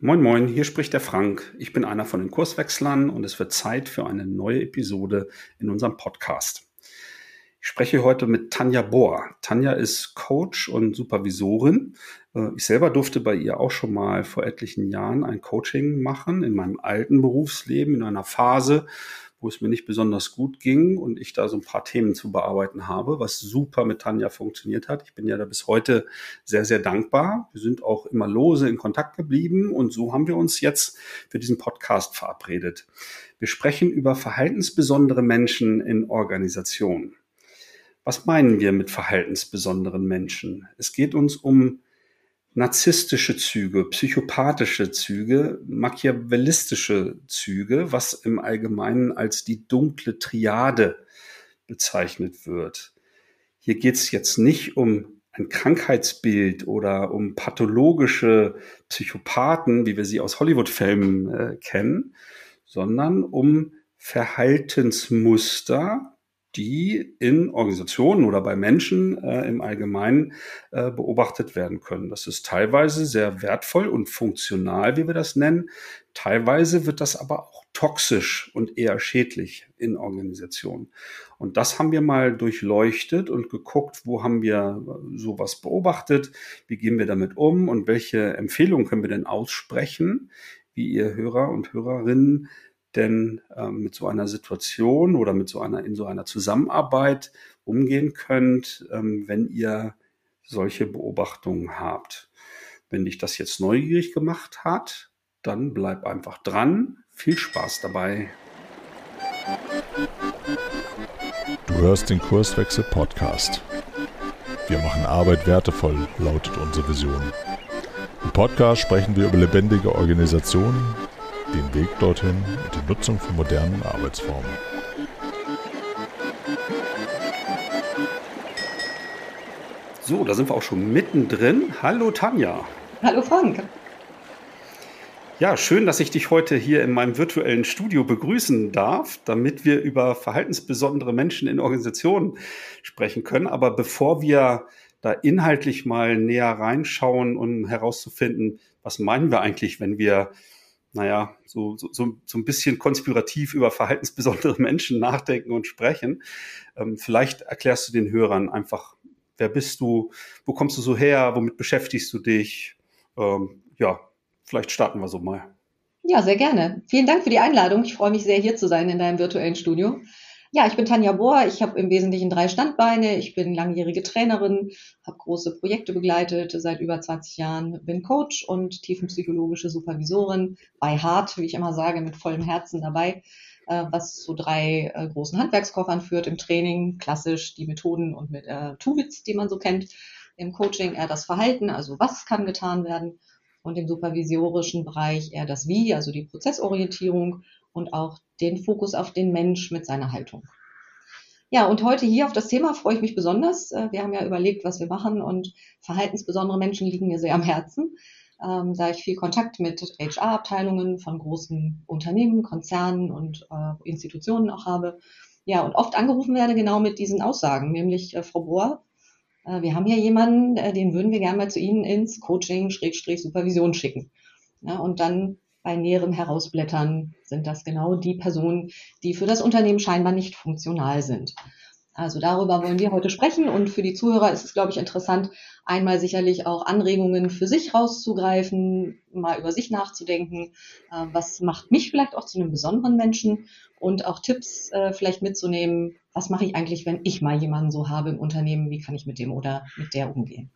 Moin Moin, hier spricht der Frank. Ich bin einer von den Kurswechslern und es wird Zeit für eine neue Episode in unserem Podcast. Ich spreche heute mit Tanja Bohr. Tanja ist Coach und Supervisorin. Äh, ich selber durfte bei ihr auch schon mal vor etlichen Jahren ein Coaching machen in meinem alten Berufsleben in einer Phase, wo es mir nicht besonders gut ging und ich da so ein paar Themen zu bearbeiten habe, was super mit Tanja funktioniert hat. Ich bin ja da bis heute sehr, sehr dankbar. Wir sind auch immer lose in Kontakt geblieben und so haben wir uns jetzt für diesen Podcast verabredet. Wir sprechen über verhaltensbesondere Menschen in Organisationen. Was meinen wir mit verhaltensbesonderen Menschen? Es geht uns um narzisstische Züge, psychopathische Züge, machiavellistische Züge, was im Allgemeinen als die dunkle Triade bezeichnet wird. Hier geht es jetzt nicht um ein Krankheitsbild oder um pathologische Psychopathen, wie wir sie aus Hollywood-Filmen äh, kennen, sondern um Verhaltensmuster, die in Organisationen oder bei Menschen äh, im Allgemeinen äh, beobachtet werden können. Das ist teilweise sehr wertvoll und funktional, wie wir das nennen. Teilweise wird das aber auch toxisch und eher schädlich in Organisationen. Und das haben wir mal durchleuchtet und geguckt, wo haben wir äh, sowas beobachtet, wie gehen wir damit um und welche Empfehlungen können wir denn aussprechen, wie ihr Hörer und Hörerinnen denn ähm, mit so einer Situation oder mit so einer in so einer Zusammenarbeit umgehen könnt, ähm, wenn ihr solche Beobachtungen habt. Wenn dich das jetzt neugierig gemacht hat, dann bleib einfach dran. Viel Spaß dabei. Du hörst den Kurswechsel Podcast. Wir machen Arbeit wertevoll, lautet unsere Vision. Im Podcast sprechen wir über lebendige Organisationen, den Weg dorthin und die Nutzung von modernen Arbeitsformen. So, da sind wir auch schon mittendrin. Hallo Tanja. Hallo Frank. Ja, schön, dass ich dich heute hier in meinem virtuellen Studio begrüßen darf, damit wir über verhaltensbesondere Menschen in Organisationen sprechen können. Aber bevor wir da inhaltlich mal näher reinschauen, um herauszufinden, was meinen wir eigentlich, wenn wir naja, so, so, so, ein bisschen konspirativ über verhaltensbesondere Menschen nachdenken und sprechen. Ähm, vielleicht erklärst du den Hörern einfach, wer bist du, wo kommst du so her, womit beschäftigst du dich? Ähm, ja, vielleicht starten wir so mal. Ja, sehr gerne. Vielen Dank für die Einladung. Ich freue mich sehr, hier zu sein in deinem virtuellen Studio. Ja, ich bin Tanja Bohr. Ich habe im Wesentlichen drei Standbeine. Ich bin langjährige Trainerin, habe große Projekte begleitet seit über 20 Jahren, bin Coach und tiefenpsychologische Supervisorin bei Hart, wie ich immer sage, mit vollem Herzen dabei, äh, was zu drei äh, großen Handwerkskoffern führt im Training. Klassisch die Methoden und mit äh, Tools, die man so kennt. Im Coaching eher das Verhalten, also was kann getan werden. Und im supervisorischen Bereich eher das Wie, also die Prozessorientierung und auch den Fokus auf den Mensch mit seiner Haltung. Ja, und heute hier auf das Thema freue ich mich besonders. Äh, wir haben ja überlegt, was wir machen und verhaltensbesondere Menschen liegen mir sehr am Herzen, ähm, da ich viel Kontakt mit HR-Abteilungen von großen Unternehmen, Konzernen und äh, Institutionen auch habe. Ja, und oft angerufen werde genau mit diesen Aussagen, nämlich äh, Frau Bohr, wir haben hier jemanden, äh, den würden wir gerne mal zu Ihnen ins Coaching, Schrägstrich, Supervision schicken. Ja, und dann bei näherem Herausblättern sind das genau die Personen, die für das Unternehmen scheinbar nicht funktional sind. Also darüber wollen wir heute sprechen und für die Zuhörer ist es, glaube ich, interessant, einmal sicherlich auch Anregungen für sich rauszugreifen, mal über sich nachzudenken, äh, was macht mich vielleicht auch zu einem besonderen Menschen und auch Tipps äh, vielleicht mitzunehmen, was mache ich eigentlich, wenn ich mal jemanden so habe im Unternehmen, wie kann ich mit dem oder mit der umgehen.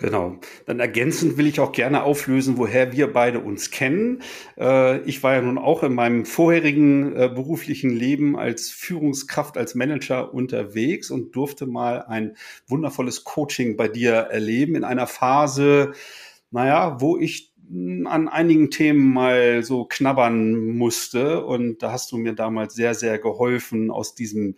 Genau. Dann ergänzend will ich auch gerne auflösen, woher wir beide uns kennen. Äh, ich war ja nun auch in meinem vorherigen äh, beruflichen Leben als Führungskraft, als Manager unterwegs und durfte mal ein wundervolles Coaching bei dir erleben in einer Phase, naja, wo ich an einigen Themen mal so knabbern musste und da hast du mir damals sehr, sehr geholfen, aus diesem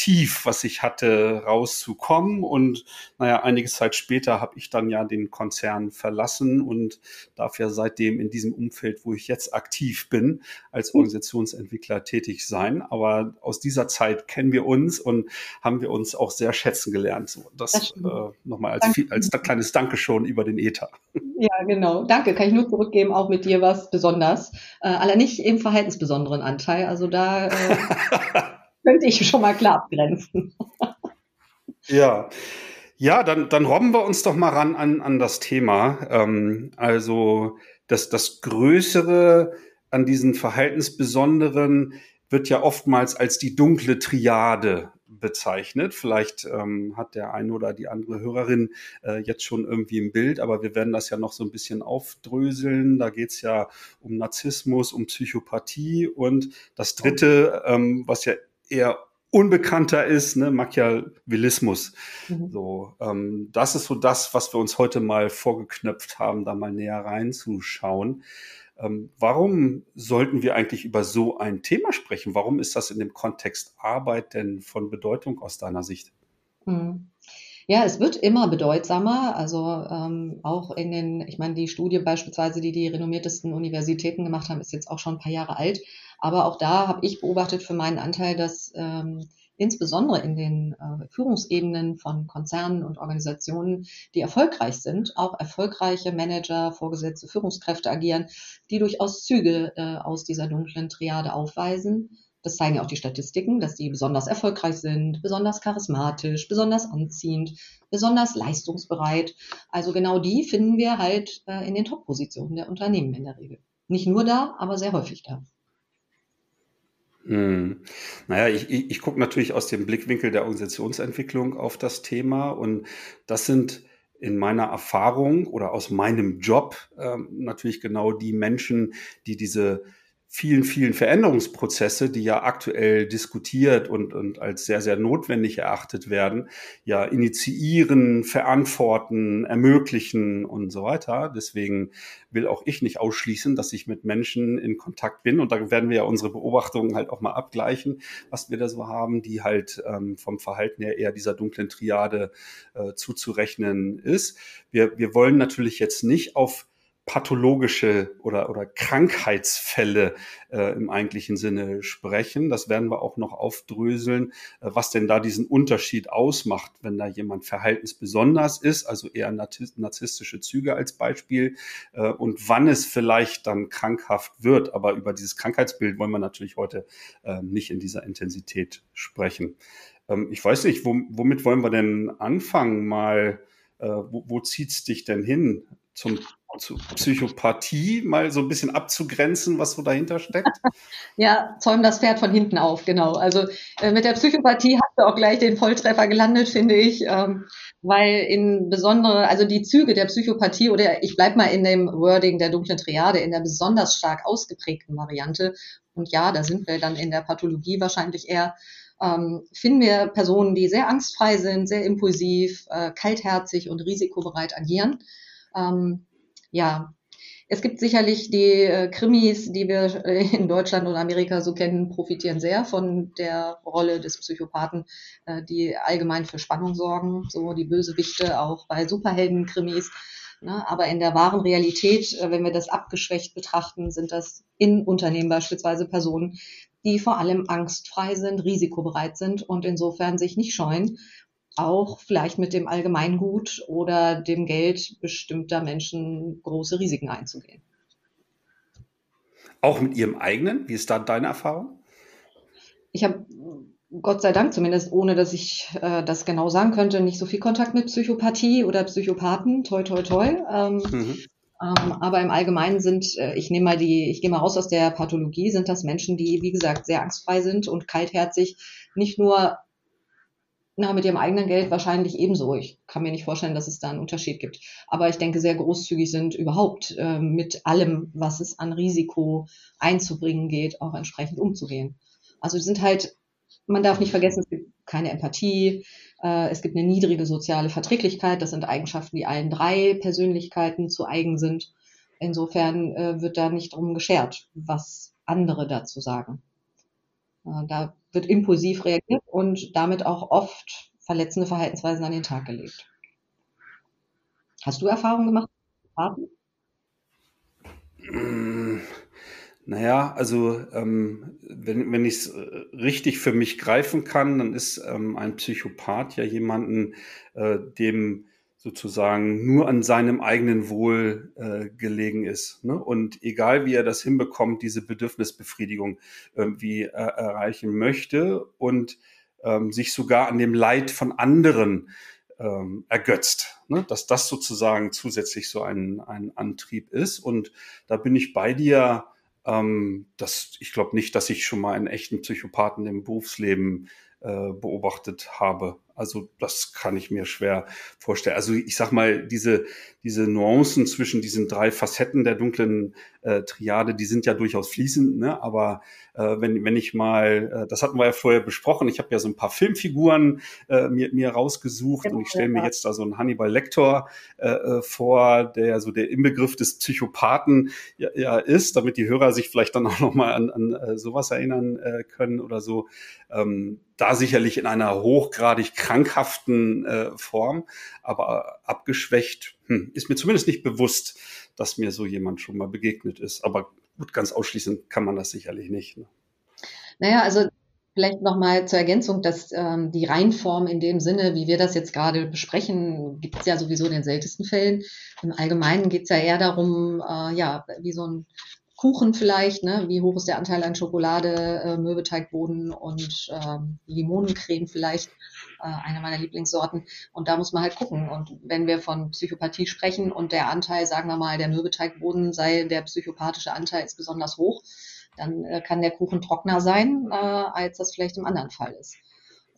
Tief, was ich hatte, rauszukommen. Und naja, einige Zeit später habe ich dann ja den Konzern verlassen und darf ja seitdem in diesem Umfeld, wo ich jetzt aktiv bin, als. Organisationsentwickler tätig sein. Aber aus dieser Zeit kennen wir uns und haben wir uns auch sehr schätzen gelernt. So, das, das äh, nochmal als, als kleines Dankeschön über den Ether. Ja, genau. Danke. Kann ich nur zurückgeben. Auch mit dir was besonders. Äh, aller nicht im verhaltensbesonderen Anteil. Also da äh, könnte ich schon mal klar abgrenzen. ja. Ja, dann, dann robben wir uns doch mal ran an, an das Thema. Ähm, also das, das Größere an diesen Verhaltensbesonderen wird ja oftmals als die dunkle Triade bezeichnet. Vielleicht ähm, hat der eine oder die andere Hörerin äh, jetzt schon irgendwie im Bild, aber wir werden das ja noch so ein bisschen aufdröseln. Da geht es ja um Narzissmus, um Psychopathie und das dritte, ähm, was ja eher unbekannter ist, ne, Machiavellismus. Mhm. So, ähm, das ist so das, was wir uns heute mal vorgeknöpft haben, da mal näher reinzuschauen. Ähm, warum sollten wir eigentlich über so ein Thema sprechen? Warum ist das in dem Kontext Arbeit denn von Bedeutung aus deiner Sicht? Mhm. Ja, es wird immer bedeutsamer. Also ähm, auch in den, ich meine, die Studie beispielsweise, die die renommiertesten Universitäten gemacht haben, ist jetzt auch schon ein paar Jahre alt. Aber auch da habe ich beobachtet für meinen Anteil, dass ähm, insbesondere in den äh, Führungsebenen von Konzernen und Organisationen, die erfolgreich sind, auch erfolgreiche Manager, Vorgesetzte, Führungskräfte agieren, die durchaus Züge äh, aus dieser dunklen Triade aufweisen. Das zeigen ja auch die Statistiken, dass die besonders erfolgreich sind, besonders charismatisch, besonders anziehend, besonders leistungsbereit. Also genau die finden wir halt äh, in den Top-Positionen der Unternehmen in der Regel. Nicht nur da, aber sehr häufig da. Hm. Naja, ich, ich, ich gucke natürlich aus dem Blickwinkel der Organisationsentwicklung auf das Thema und das sind in meiner Erfahrung oder aus meinem Job ähm, natürlich genau die Menschen, die diese vielen, vielen Veränderungsprozesse, die ja aktuell diskutiert und, und als sehr, sehr notwendig erachtet werden, ja initiieren, verantworten, ermöglichen und so weiter. Deswegen will auch ich nicht ausschließen, dass ich mit Menschen in Kontakt bin. Und da werden wir ja unsere Beobachtungen halt auch mal abgleichen, was wir da so haben, die halt ähm, vom Verhalten her eher dieser dunklen Triade äh, zuzurechnen ist. Wir, wir wollen natürlich jetzt nicht auf pathologische oder, oder Krankheitsfälle äh, im eigentlichen Sinne sprechen. Das werden wir auch noch aufdröseln, äh, was denn da diesen Unterschied ausmacht, wenn da jemand verhaltensbesonders ist, also eher narzisstische Züge als Beispiel, äh, und wann es vielleicht dann krankhaft wird. Aber über dieses Krankheitsbild wollen wir natürlich heute äh, nicht in dieser Intensität sprechen. Ähm, ich weiß nicht, womit wollen wir denn anfangen mal? Äh, wo, wo zieht's dich denn hin zum zu Psychopathie mal so ein bisschen abzugrenzen, was so dahinter steckt? ja, zäumen das Pferd von hinten auf, genau. Also äh, mit der Psychopathie hast du auch gleich den Volltreffer gelandet, finde ich. Ähm, weil in besondere, also die Züge der Psychopathie oder ich bleib mal in dem Wording der dunklen Triade, in der besonders stark ausgeprägten Variante. Und ja, da sind wir dann in der Pathologie wahrscheinlich eher ähm, finden wir Personen, die sehr angstfrei sind, sehr impulsiv, äh, kaltherzig und risikobereit agieren. Ähm, ja, es gibt sicherlich die äh, Krimis, die wir äh, in Deutschland und Amerika so kennen, profitieren sehr von der Rolle des Psychopathen, äh, die allgemein für Spannung sorgen, so die Bösewichte auch bei Superhelden-Krimis. Ne? Aber in der wahren Realität, äh, wenn wir das abgeschwächt betrachten, sind das in Unternehmen beispielsweise Personen, die vor allem angstfrei sind, risikobereit sind und insofern sich nicht scheuen, auch vielleicht mit dem Allgemeingut oder dem Geld bestimmter Menschen große Risiken einzugehen. Auch mit Ihrem eigenen? Wie ist da deine Erfahrung? Ich habe Gott sei Dank zumindest, ohne dass ich äh, das genau sagen könnte, nicht so viel Kontakt mit Psychopathie oder Psychopathen. Toi, toi, toi. Ähm, mhm. ähm, aber im Allgemeinen sind, äh, ich nehme mal die, ich gehe mal raus aus der Pathologie, sind das Menschen, die, wie gesagt, sehr angstfrei sind und kaltherzig nicht nur na, mit ihrem eigenen Geld wahrscheinlich ebenso. Ich kann mir nicht vorstellen, dass es da einen Unterschied gibt. Aber ich denke, sehr großzügig sind überhaupt äh, mit allem, was es an Risiko einzubringen geht, auch entsprechend umzugehen. Also sind halt, man darf nicht vergessen, es gibt keine Empathie, äh, es gibt eine niedrige soziale Verträglichkeit. Das sind Eigenschaften, die allen drei Persönlichkeiten zu eigen sind. Insofern äh, wird da nicht drum geschert, was andere dazu sagen. Äh, da wird impulsiv reagiert und damit auch oft verletzende Verhaltensweisen an den Tag gelegt. Hast du Erfahrungen gemacht mit? Mm, naja, also ähm, wenn, wenn ich es richtig für mich greifen kann, dann ist ähm, ein Psychopath ja jemanden, äh, dem sozusagen nur an seinem eigenen Wohl äh, gelegen ist. Ne? Und egal wie er das hinbekommt, diese Bedürfnisbefriedigung irgendwie äh, erreichen möchte und ähm, sich sogar an dem Leid von anderen ähm, ergötzt. Ne? Dass das sozusagen zusätzlich so ein, ein Antrieb ist. Und da bin ich bei dir. Ähm, dass ich glaube nicht, dass ich schon mal einen echten Psychopathen im Berufsleben äh, beobachtet habe. Also das kann ich mir schwer vorstellen. Also ich sag mal, diese, diese Nuancen zwischen diesen drei Facetten der dunklen äh, Triade, die sind ja durchaus fließend, ne? aber äh, wenn, wenn ich mal, äh, das hatten wir ja vorher besprochen, ich habe ja so ein paar Filmfiguren äh, mir, mir rausgesucht genau, und ich stelle mir jetzt da so einen Hannibal Lecter äh, äh, vor, der so der Inbegriff des Psychopathen ja, ja ist, damit die Hörer sich vielleicht dann auch nochmal an, an äh, sowas erinnern äh, können oder so. Ähm, da sicherlich in einer hochgradig krankhaften äh, Form, aber abgeschwächt, hm, ist mir zumindest nicht bewusst, dass mir so jemand schon mal begegnet ist. Aber gut, ganz ausschließen kann man das sicherlich nicht. Ne? Naja, also Vielleicht nochmal zur Ergänzung, dass ähm, die Reinform in dem Sinne, wie wir das jetzt gerade besprechen, gibt es ja sowieso in den seltensten Fällen. Im Allgemeinen geht es ja eher darum, äh, ja, wie so ein Kuchen vielleicht, ne? wie hoch ist der Anteil an Schokolade, äh, Mürbeteigboden und ähm, Limonencreme vielleicht, äh, eine meiner Lieblingssorten. Und da muss man halt gucken. Und wenn wir von Psychopathie sprechen und der Anteil, sagen wir mal, der Mürbeteigboden sei der psychopathische Anteil ist besonders hoch, dann äh, kann der Kuchen trockener sein, äh, als das vielleicht im anderen Fall ist.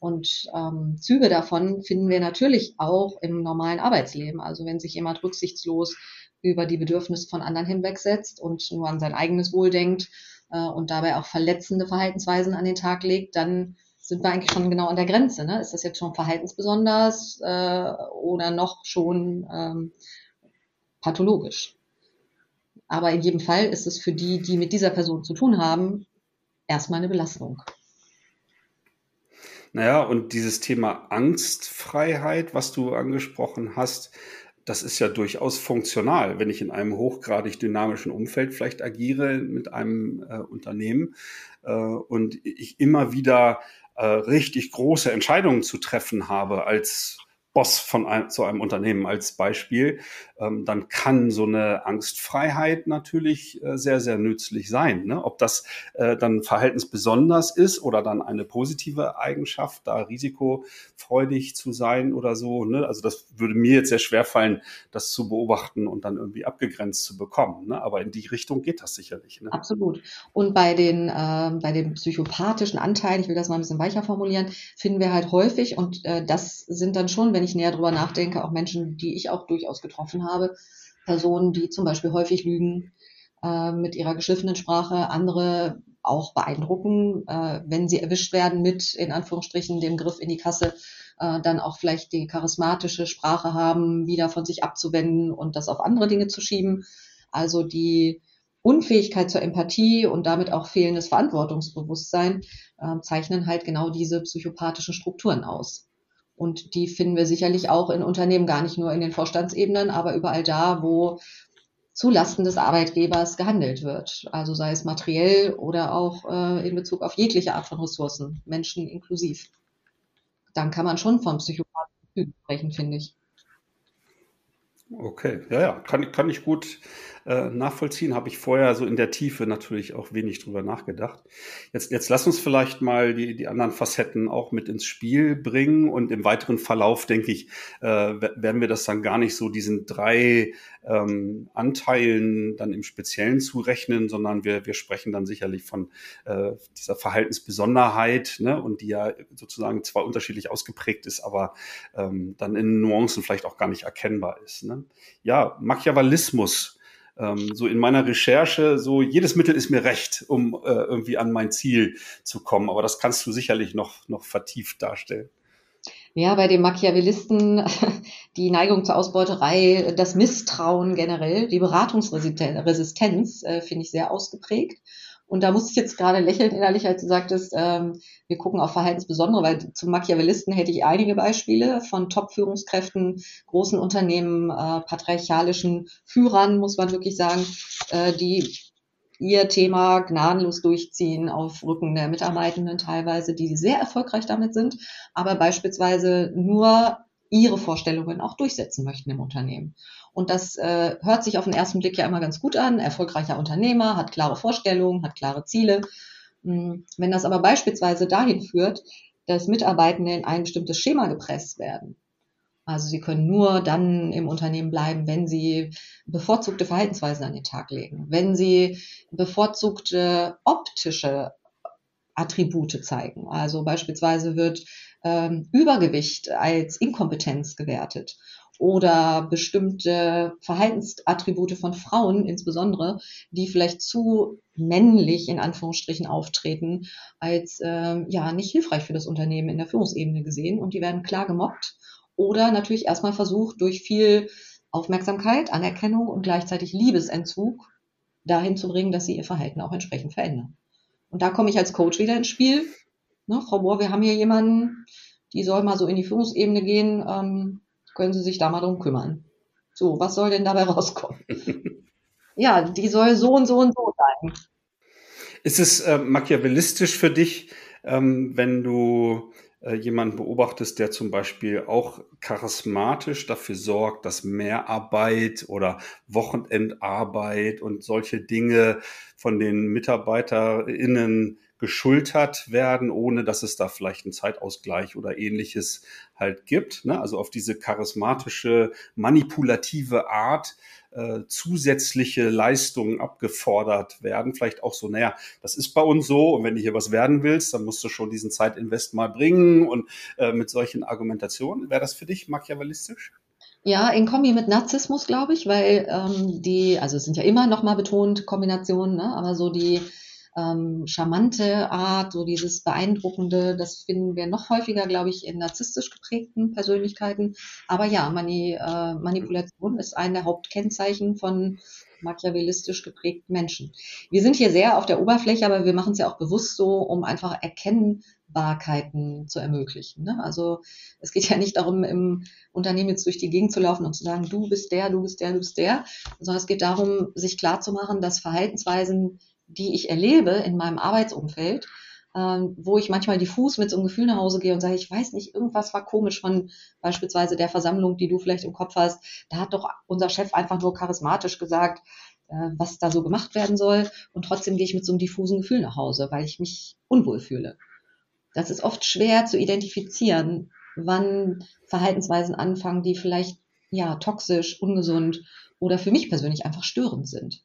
Und ähm, Züge davon finden wir natürlich auch im normalen Arbeitsleben. Also wenn sich jemand rücksichtslos über die Bedürfnisse von anderen hinwegsetzt und nur an sein eigenes Wohl denkt äh, und dabei auch verletzende Verhaltensweisen an den Tag legt, dann sind wir eigentlich schon genau an der Grenze. Ne? Ist das jetzt schon verhaltensbesonders äh, oder noch schon ähm, pathologisch? Aber in jedem Fall ist es für die, die mit dieser Person zu tun haben, erstmal eine Belastung. Naja, und dieses Thema Angstfreiheit, was du angesprochen hast, das ist ja durchaus funktional, wenn ich in einem hochgradig dynamischen Umfeld vielleicht agiere mit einem äh, Unternehmen äh, und ich immer wieder äh, richtig große Entscheidungen zu treffen habe als Boss von einem, zu einem Unternehmen als Beispiel, ähm, dann kann so eine Angstfreiheit natürlich äh, sehr, sehr nützlich sein. Ne? Ob das äh, dann verhaltensbesonders ist oder dann eine positive Eigenschaft, da risikofreudig zu sein oder so. Ne? Also das würde mir jetzt sehr schwer fallen, das zu beobachten und dann irgendwie abgegrenzt zu bekommen. Ne? Aber in die Richtung geht das sicherlich. Ne? Absolut. Und bei den, äh, bei den psychopathischen Anteilen, ich will das mal ein bisschen weicher formulieren, finden wir halt häufig, und äh, das sind dann schon, wenn ich näher drüber nachdenke, auch Menschen, die ich auch durchaus getroffen habe, habe. Personen, die zum Beispiel häufig lügen äh, mit ihrer geschliffenen Sprache, andere auch beeindrucken, äh, wenn sie erwischt werden mit, in Anführungsstrichen, dem Griff in die Kasse, äh, dann auch vielleicht die charismatische Sprache haben, wieder von sich abzuwenden und das auf andere Dinge zu schieben. Also die Unfähigkeit zur Empathie und damit auch fehlendes Verantwortungsbewusstsein äh, zeichnen halt genau diese psychopathischen Strukturen aus. Und die finden wir sicherlich auch in Unternehmen, gar nicht nur in den Vorstandsebenen, aber überall da, wo zulasten des Arbeitgebers gehandelt wird. Also sei es materiell oder auch äh, in Bezug auf jegliche Art von Ressourcen, Menschen inklusiv. Dann kann man schon von Psychopathen sprechen, finde ich. Okay, ja, ja, kann, kann ich gut äh, nachvollziehen. Habe ich vorher so in der Tiefe natürlich auch wenig drüber nachgedacht. Jetzt, jetzt lass uns vielleicht mal die, die anderen Facetten auch mit ins Spiel bringen und im weiteren Verlauf, denke ich, äh, werden wir das dann gar nicht so diesen drei ähm, Anteilen dann im Speziellen zurechnen, sondern wir, wir sprechen dann sicherlich von äh, dieser Verhaltensbesonderheit, ne, und die ja sozusagen zwar unterschiedlich ausgeprägt ist, aber ähm, dann in Nuancen vielleicht auch gar nicht erkennbar ist. Ne? Ja, Machiavellismus ähm, so in meiner Recherche, so jedes Mittel ist mir recht, um äh, irgendwie an mein Ziel zu kommen. Aber das kannst du sicherlich noch, noch vertieft darstellen. Ja, bei den Machiavellisten die Neigung zur Ausbeuterei, das Misstrauen generell, die Beratungsresistenz äh, finde ich sehr ausgeprägt. Und da musste ich jetzt gerade lächeln innerlich, als du sagtest, ähm, wir gucken auf Verhaltensbesondere, weil zum Machiavellisten hätte ich einige Beispiele von Top-Führungskräften, großen Unternehmen, äh, patriarchalischen Führern, muss man wirklich sagen, äh, die ihr Thema gnadenlos durchziehen auf Rücken der Mitarbeitenden teilweise, die sehr erfolgreich damit sind, aber beispielsweise nur ihre Vorstellungen auch durchsetzen möchten im Unternehmen. Und das äh, hört sich auf den ersten Blick ja immer ganz gut an. Erfolgreicher Unternehmer, hat klare Vorstellungen, hat klare Ziele. Hm, wenn das aber beispielsweise dahin führt, dass Mitarbeitende in ein bestimmtes Schema gepresst werden, also sie können nur dann im Unternehmen bleiben, wenn sie bevorzugte Verhaltensweisen an den Tag legen, wenn sie bevorzugte optische Attribute zeigen. Also beispielsweise wird ähm, Übergewicht als Inkompetenz gewertet oder bestimmte Verhaltensattribute von Frauen insbesondere, die vielleicht zu männlich in Anführungsstrichen auftreten, als ähm, ja nicht hilfreich für das Unternehmen in der Führungsebene gesehen und die werden klar gemobbt oder natürlich erstmal versucht durch viel Aufmerksamkeit, Anerkennung und gleichzeitig Liebesentzug dahin zu bringen, dass sie ihr Verhalten auch entsprechend verändern. Und da komme ich als Coach wieder ins Spiel. Ne, Frau Bohr, wir haben hier jemanden, die soll mal so in die Führungsebene gehen. Ähm, können Sie sich da mal drum kümmern. So, was soll denn dabei rauskommen? ja, die soll so und so und so sein. Ist es äh, machiavellistisch für dich, ähm, wenn du äh, jemanden beobachtest, der zum Beispiel auch charismatisch dafür sorgt, dass Mehrarbeit oder Wochenendarbeit und solche Dinge von den MitarbeiterInnen geschultert werden, ohne dass es da vielleicht einen Zeitausgleich oder ähnliches halt gibt. Ne? Also auf diese charismatische, manipulative Art äh, zusätzliche Leistungen abgefordert werden. Vielleicht auch so, naja, das ist bei uns so und wenn du hier was werden willst, dann musst du schon diesen Zeitinvest mal bringen und äh, mit solchen Argumentationen. Wäre das für dich machiavellistisch? Ja, in Kombi mit Narzissmus, glaube ich, weil ähm, die, also es sind ja immer nochmal betont Kombinationen, ne? aber so die ähm, charmante Art, so dieses beeindruckende, das finden wir noch häufiger, glaube ich, in narzisstisch geprägten Persönlichkeiten. Aber ja, Mani, äh, Manipulation ist eine der Hauptkennzeichen von machiavellistisch geprägten Menschen. Wir sind hier sehr auf der Oberfläche, aber wir machen es ja auch bewusst so, um einfach Erkennbarkeiten zu ermöglichen. Ne? Also es geht ja nicht darum, im Unternehmen jetzt durch die Gegend zu laufen und zu sagen, du bist der, du bist der, du bist der, sondern es geht darum, sich klarzumachen, dass Verhaltensweisen die ich erlebe in meinem Arbeitsumfeld, ähm, wo ich manchmal diffus mit so einem Gefühl nach Hause gehe und sage, ich weiß nicht, irgendwas war komisch von beispielsweise der Versammlung, die du vielleicht im Kopf hast. Da hat doch unser Chef einfach nur charismatisch gesagt, äh, was da so gemacht werden soll. Und trotzdem gehe ich mit so einem diffusen Gefühl nach Hause, weil ich mich unwohl fühle. Das ist oft schwer zu identifizieren, wann Verhaltensweisen anfangen, die vielleicht ja toxisch, ungesund oder für mich persönlich einfach störend sind.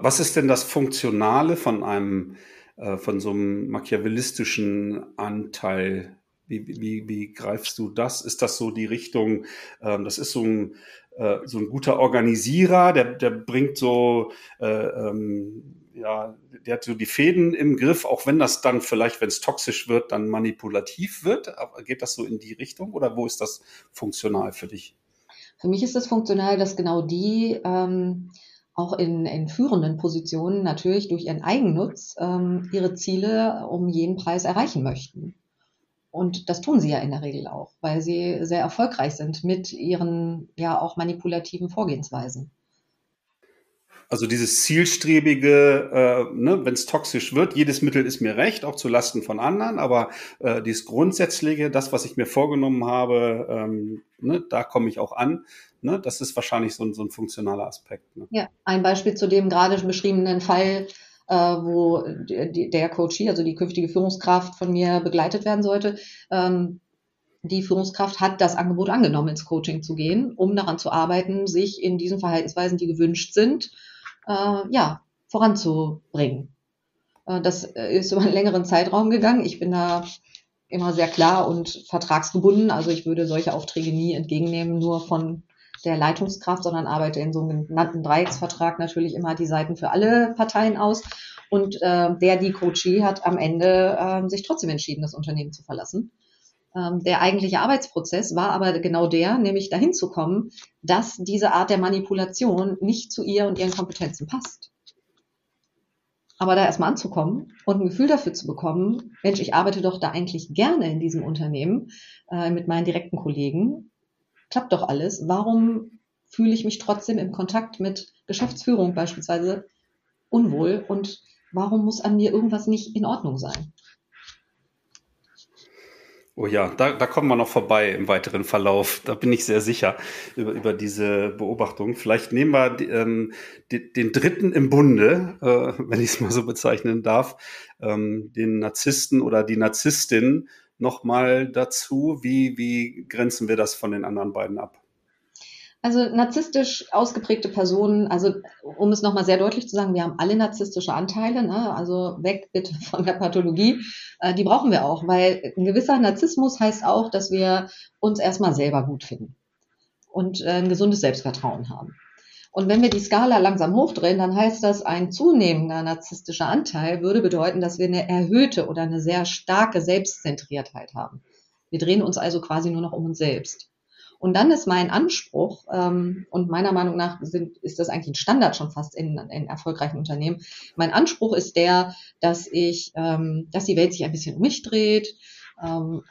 Was ist denn das Funktionale von einem, äh, von so einem machiavellistischen Anteil? Wie, wie, wie greifst du das? Ist das so die Richtung, ähm, das ist so ein, äh, so ein guter Organisierer, der, der bringt so, äh, ähm, ja, der hat so die Fäden im Griff, auch wenn das dann vielleicht, wenn es toxisch wird, dann manipulativ wird. Aber geht das so in die Richtung oder wo ist das funktional für dich? Für mich ist das funktional, dass genau die ähm, auch in, in führenden Positionen natürlich durch ihren Eigennutz ähm, ihre Ziele um jeden Preis erreichen möchten. Und das tun sie ja in der Regel auch, weil sie sehr erfolgreich sind mit ihren ja auch manipulativen Vorgehensweisen. Also dieses zielstrebige, äh, ne, wenn es toxisch wird, jedes Mittel ist mir recht, auch zu Lasten von anderen, aber äh, dieses Grundsätzliche, das, was ich mir vorgenommen habe, ähm, ne, da komme ich auch an. Ne, das ist wahrscheinlich so ein, so ein funktionaler Aspekt. Ne? Ja, ein Beispiel zu dem gerade beschriebenen Fall, äh, wo die, der Coachie, also die künftige Führungskraft von mir begleitet werden sollte. Ähm, die Führungskraft hat das Angebot angenommen, ins Coaching zu gehen, um daran zu arbeiten, sich in diesen Verhaltensweisen, die gewünscht sind, äh, ja, voranzubringen. Äh, das ist über einen längeren Zeitraum gegangen. Ich bin da immer sehr klar und vertragsgebunden. Also ich würde solche Aufträge nie entgegennehmen, nur von der Leitungskraft, sondern arbeite in so einem genannten Dreiecksvertrag natürlich immer die Seiten für alle Parteien aus. Und äh, der, die Coachie, hat am Ende äh, sich trotzdem entschieden, das Unternehmen zu verlassen. Ähm, der eigentliche Arbeitsprozess war aber genau der, nämlich dahin zu kommen, dass diese Art der Manipulation nicht zu ihr und ihren Kompetenzen passt. Aber da erstmal anzukommen und ein Gefühl dafür zu bekommen, Mensch, ich arbeite doch da eigentlich gerne in diesem Unternehmen äh, mit meinen direkten Kollegen, klappt doch alles. Warum fühle ich mich trotzdem im Kontakt mit Geschäftsführung beispielsweise unwohl und warum muss an mir irgendwas nicht in Ordnung sein? Oh ja, da, da kommen wir noch vorbei im weiteren Verlauf. Da bin ich sehr sicher über, über diese Beobachtung. Vielleicht nehmen wir ähm, die, den dritten im Bunde, äh, wenn ich es mal so bezeichnen darf, ähm, den Narzissten oder die Narzisstin nochmal dazu. Wie, wie grenzen wir das von den anderen beiden ab? Also narzisstisch ausgeprägte Personen, also um es nochmal sehr deutlich zu sagen, wir haben alle narzisstische Anteile, ne? also weg bitte von der Pathologie. Äh, die brauchen wir auch, weil ein gewisser Narzissmus heißt auch, dass wir uns erstmal selber gut finden und äh, ein gesundes Selbstvertrauen haben. Und wenn wir die Skala langsam hochdrehen, dann heißt das, ein zunehmender narzisstischer Anteil würde bedeuten, dass wir eine erhöhte oder eine sehr starke Selbstzentriertheit haben. Wir drehen uns also quasi nur noch um uns selbst. Und dann ist mein Anspruch, ähm, und meiner Meinung nach sind, ist das eigentlich ein Standard schon fast in, in erfolgreichen Unternehmen, mein Anspruch ist der, dass ich, ähm, dass die Welt sich ein bisschen um mich dreht,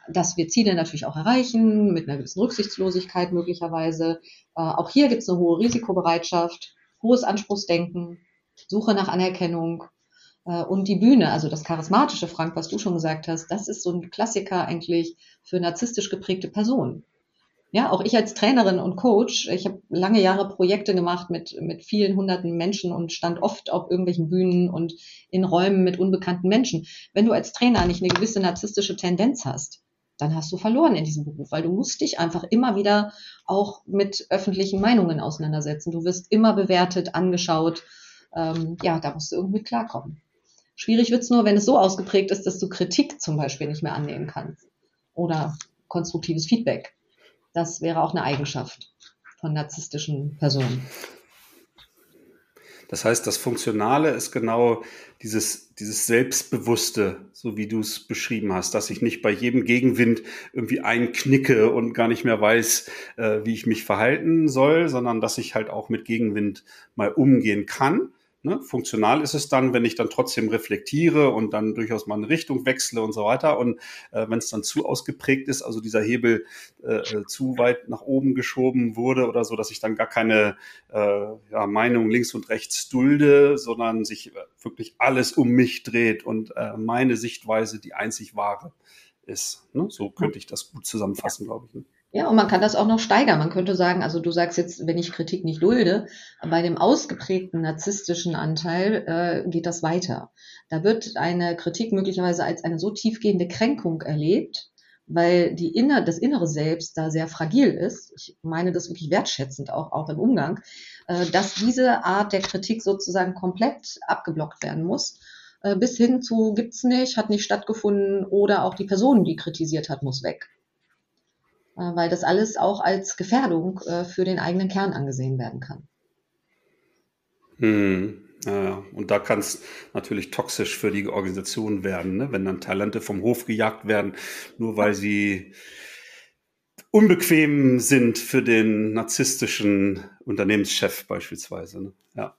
dass wir Ziele natürlich auch erreichen, mit einer gewissen Rücksichtslosigkeit möglicherweise. Äh, auch hier gibt es eine hohe Risikobereitschaft, hohes Anspruchsdenken, Suche nach Anerkennung, äh, und die Bühne, also das charismatische Frank, was du schon gesagt hast, das ist so ein Klassiker eigentlich für narzisstisch geprägte Personen. Ja, auch ich als Trainerin und Coach, ich habe lange Jahre Projekte gemacht mit, mit vielen hunderten Menschen und stand oft auf irgendwelchen Bühnen und in Räumen mit unbekannten Menschen. Wenn du als Trainer nicht eine gewisse narzisstische Tendenz hast, dann hast du verloren in diesem Beruf, weil du musst dich einfach immer wieder auch mit öffentlichen Meinungen auseinandersetzen. Du wirst immer bewertet, angeschaut. Ähm, ja, da musst du irgendwie klarkommen. Schwierig wird's nur, wenn es so ausgeprägt ist, dass du Kritik zum Beispiel nicht mehr annehmen kannst oder konstruktives Feedback. Das wäre auch eine Eigenschaft von narzisstischen Personen. Das heißt, das Funktionale ist genau dieses, dieses Selbstbewusste, so wie du es beschrieben hast, dass ich nicht bei jedem Gegenwind irgendwie einknicke und gar nicht mehr weiß, äh, wie ich mich verhalten soll, sondern dass ich halt auch mit Gegenwind mal umgehen kann Ne? Funktional ist es dann, wenn ich dann trotzdem reflektiere und dann durchaus mal eine Richtung wechsle und so weiter. Und äh, wenn es dann zu ausgeprägt ist, also dieser Hebel äh, äh, zu weit nach oben geschoben wurde oder so, dass ich dann gar keine äh, ja, Meinung links und rechts dulde, sondern sich äh, wirklich alles um mich dreht und äh, meine Sichtweise die einzig wahre ist. Ne? So könnte ich das gut zusammenfassen, glaube ich. Ne? Ja, und man kann das auch noch steigern. Man könnte sagen, also du sagst jetzt, wenn ich Kritik nicht dulde, bei dem ausgeprägten narzisstischen Anteil äh, geht das weiter. Da wird eine Kritik möglicherweise als eine so tiefgehende Kränkung erlebt, weil die inner, das innere Selbst da sehr fragil ist. Ich meine das wirklich wertschätzend auch, auch im Umgang, äh, dass diese Art der Kritik sozusagen komplett abgeblockt werden muss. Äh, bis hin zu gibt's nicht, hat nicht stattgefunden oder auch die Person, die kritisiert hat, muss weg. Äh, weil das alles auch als Gefährdung äh, für den eigenen Kern angesehen werden kann. Hm. Ja, und da kann es natürlich toxisch für die Organisation werden, ne? wenn dann Talente vom Hof gejagt werden, nur weil sie unbequem sind für den narzisstischen Unternehmenschef beispielsweise. Ne? Ja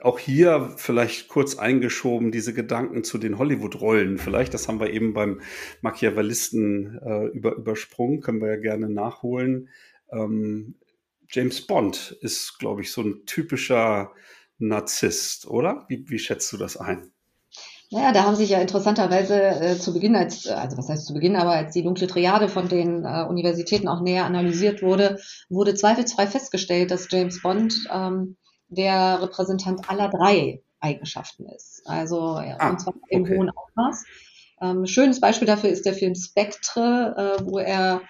auch hier vielleicht kurz eingeschoben, diese Gedanken zu den Hollywood-Rollen. Vielleicht, das haben wir eben beim Machiavellisten äh, über, übersprungen, können wir ja gerne nachholen. Ähm, James Bond ist, glaube ich, so ein typischer Narzisst, oder? Wie, wie schätzt du das ein? Naja, da haben sich ja interessanterweise äh, zu Beginn, als, also was heißt zu Beginn, aber als die dunkle Triade von den äh, Universitäten auch näher analysiert wurde, wurde zweifelsfrei festgestellt, dass James Bond ähm, der Repräsentant aller drei Eigenschaften ist. Also ja, ah, und zwar im okay. hohen Ausmaß. Ähm, schönes Beispiel dafür ist der Film Spectre, äh, wo er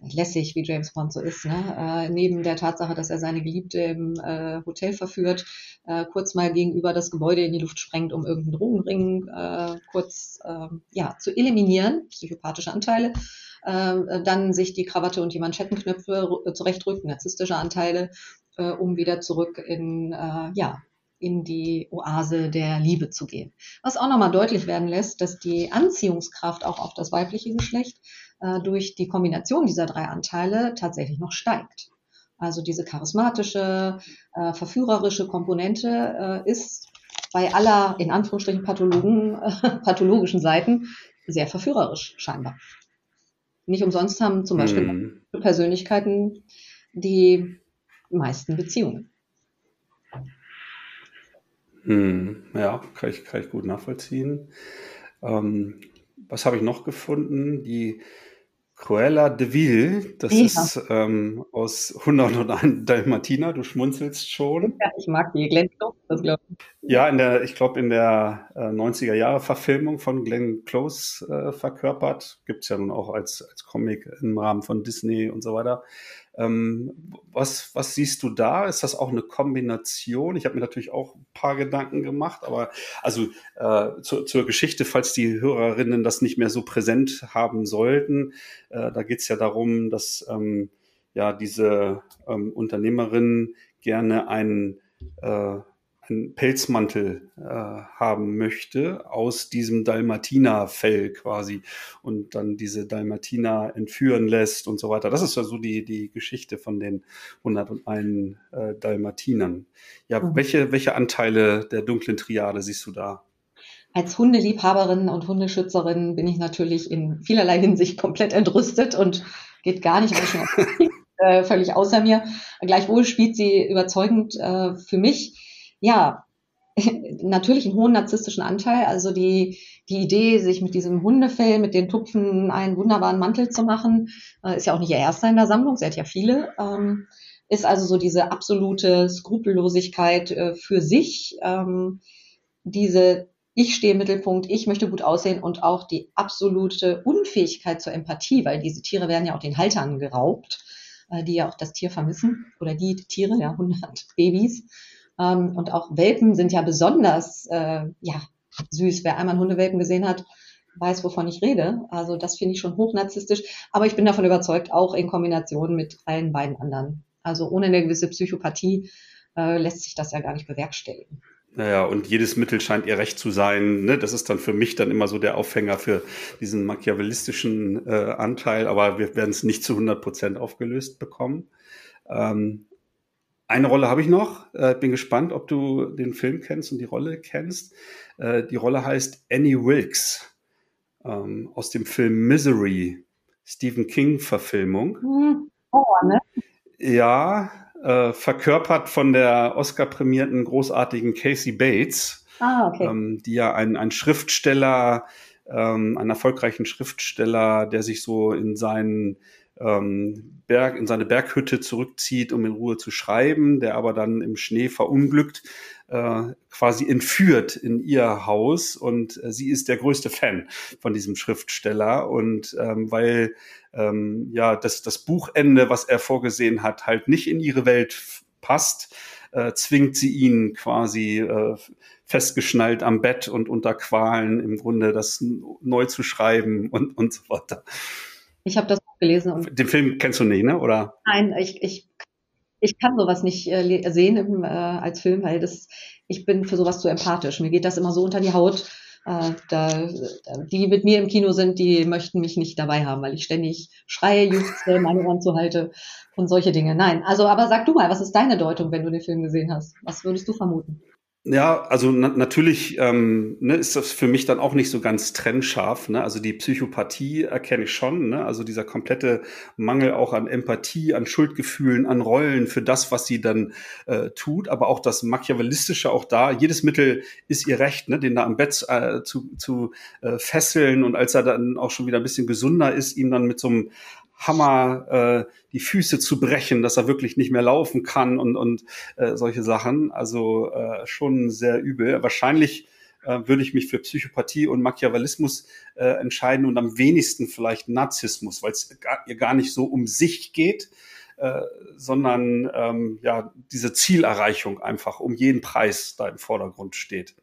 lässig, wie James Bond so ist, ne? äh, neben der Tatsache, dass er seine Geliebte im äh, Hotel verführt, äh, kurz mal gegenüber das Gebäude in die Luft sprengt, um irgendeinen Drogenring äh, kurz ähm, ja, zu eliminieren, psychopathische Anteile, äh, dann sich die Krawatte und die Manschettenknöpfe zurechtrückt, narzisstische Anteile äh, um wieder zurück in, äh, ja, in die Oase der Liebe zu gehen. Was auch nochmal deutlich werden lässt, dass die Anziehungskraft auch auf das weibliche Geschlecht äh, durch die Kombination dieser drei Anteile tatsächlich noch steigt. Also diese charismatische, äh, verführerische Komponente äh, ist bei aller, in Anführungsstrichen, Pathologen, pathologischen Seiten sehr verführerisch scheinbar. Nicht umsonst haben zum Beispiel hm. Persönlichkeiten die meisten Beziehungen. Hm, ja, kann ich, kann ich gut nachvollziehen. Ähm, was habe ich noch gefunden? Die Cruella de Vil, das ja. ist ähm, aus 101 Dalmatiner, du schmunzelst schon. Ja, ich mag die Glenn Close, das glaube ich. Ja, in der, ich glaube, in der äh, 90er Jahre Verfilmung von Glenn Close äh, verkörpert. Gibt es ja nun auch als, als Comic im Rahmen von Disney und so weiter. Ähm, was, was siehst du da? Ist das auch eine Kombination? Ich habe mir natürlich auch ein paar Gedanken gemacht, aber also äh, zu, zur Geschichte, falls die Hörerinnen das nicht mehr so präsent haben sollten, äh, da geht es ja darum, dass ähm, ja diese ähm, Unternehmerin gerne ein äh, einen Pelzmantel äh, haben möchte aus diesem Dalmatiner-Fell quasi und dann diese Dalmatiner entführen lässt und so weiter. Das ist ja so die, die Geschichte von den 101 äh, Dalmatinern. Ja, mhm. welche, welche Anteile der dunklen Triade siehst du da? Als Hundeliebhaberin und Hundeschützerin bin ich natürlich in vielerlei Hinsicht komplett entrüstet und geht gar nicht, weil schon äh, völlig außer mir. Gleichwohl spielt sie überzeugend äh, für mich ja, natürlich einen hohen narzisstischen Anteil. Also die, die Idee, sich mit diesem Hundefell, mit den Tupfen einen wunderbaren Mantel zu machen, äh, ist ja auch nicht ihr erster in der Sammlung, sie hat ja viele. Ähm, ist also so diese absolute Skrupellosigkeit äh, für sich, ähm, diese ich stehe im Mittelpunkt, ich möchte gut aussehen und auch die absolute Unfähigkeit zur Empathie, weil diese Tiere werden ja auch den Haltern geraubt, äh, die ja auch das Tier vermissen oder die Tiere, ja, Hunde und Babys. Ähm, und auch Welpen sind ja besonders äh, ja, süß. Wer einmal Hundewelpen gesehen hat, weiß, wovon ich rede. Also das finde ich schon hochnarzisstisch. Aber ich bin davon überzeugt, auch in Kombination mit allen beiden anderen. Also ohne eine gewisse Psychopathie äh, lässt sich das ja gar nicht bewerkstelligen. Naja, und jedes Mittel scheint ihr recht zu sein. Ne? Das ist dann für mich dann immer so der Aufhänger für diesen machiavellistischen äh, Anteil, aber wir werden es nicht zu 100 Prozent aufgelöst bekommen. Ähm, eine Rolle habe ich noch. Äh, bin gespannt, ob du den Film kennst und die Rolle kennst. Äh, die Rolle heißt Annie Wilkes ähm, aus dem Film Misery, Stephen King-Verfilmung. Oh, ne? Ja, äh, verkörpert von der Oscar-prämierten großartigen Casey Bates, ah, okay. ähm, die ja ein, ein Schriftsteller, ähm, einen erfolgreichen Schriftsteller, der sich so in seinen ähm, Berg, in seine Berghütte zurückzieht, um in Ruhe zu schreiben, der aber dann im Schnee verunglückt, äh, quasi entführt in ihr Haus und äh, sie ist der größte Fan von diesem Schriftsteller und ähm, weil ähm, ja das, das Buchende, was er vorgesehen hat, halt nicht in ihre Welt passt, äh, zwingt sie ihn quasi äh, festgeschnallt am Bett und unter Qualen im Grunde das neu zu schreiben und, und so weiter. Ich habe das gelesen. Und Den Film kennst du nicht, ne? Oder? Nein, ich, ich, ich kann sowas nicht äh, sehen im, äh, als Film, weil das, ich bin für sowas zu empathisch. Mir geht das immer so unter die Haut. Äh, da, die mit mir im Kino sind, die möchten mich nicht dabei haben, weil ich ständig schreie, juchze, meine Ohren zuhalte und solche Dinge. Nein, also aber sag du mal, was ist deine Deutung, wenn du den Film gesehen hast? Was würdest du vermuten? Ja, also na natürlich ähm, ne, ist das für mich dann auch nicht so ganz trennscharf. Ne? Also die Psychopathie erkenne ich schon. Ne? Also dieser komplette Mangel auch an Empathie, an Schuldgefühlen, an Rollen für das, was sie dann äh, tut. Aber auch das Machiavellistische auch da. Jedes Mittel ist ihr Recht, ne? den da am Bett äh, zu, zu äh, fesseln. Und als er dann auch schon wieder ein bisschen gesunder ist, ihm dann mit so einem Hammer äh, die Füße zu brechen, dass er wirklich nicht mehr laufen kann und, und äh, solche Sachen. Also äh, schon sehr übel. Wahrscheinlich äh, würde ich mich für Psychopathie und Machiavellismus äh, entscheiden und am wenigsten vielleicht Narzissmus, weil es ihr gar nicht so um sich geht, äh, sondern ähm, ja diese Zielerreichung einfach um jeden Preis da im Vordergrund steht.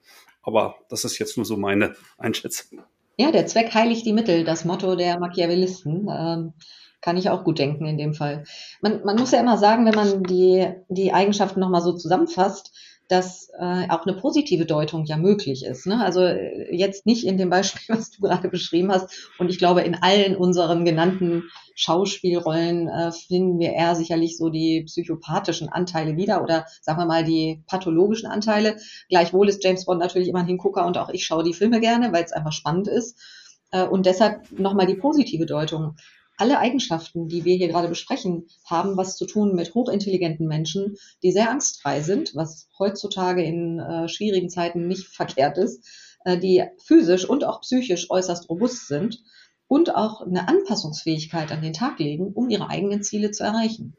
Aber das ist jetzt nur so meine Einschätzung. Ja, der Zweck heiligt die Mittel, das Motto der Machiavellisten. Ähm, kann ich auch gut denken in dem Fall. Man, man muss ja immer sagen, wenn man die, die Eigenschaften nochmal so zusammenfasst, dass äh, auch eine positive Deutung ja möglich ist. Ne? Also äh, jetzt nicht in dem Beispiel, was du gerade beschrieben hast. Und ich glaube, in allen unseren genannten Schauspielrollen äh, finden wir eher sicherlich so die psychopathischen Anteile wieder oder sagen wir mal die pathologischen Anteile. Gleichwohl ist James Bond natürlich immer ein Hingucker und auch ich schaue die Filme gerne, weil es einfach spannend ist. Äh, und deshalb nochmal die positive Deutung alle Eigenschaften, die wir hier gerade besprechen, haben was zu tun mit hochintelligenten Menschen, die sehr angstfrei sind, was heutzutage in äh, schwierigen Zeiten nicht verkehrt ist, äh, die physisch und auch psychisch äußerst robust sind und auch eine Anpassungsfähigkeit an den Tag legen, um ihre eigenen Ziele zu erreichen.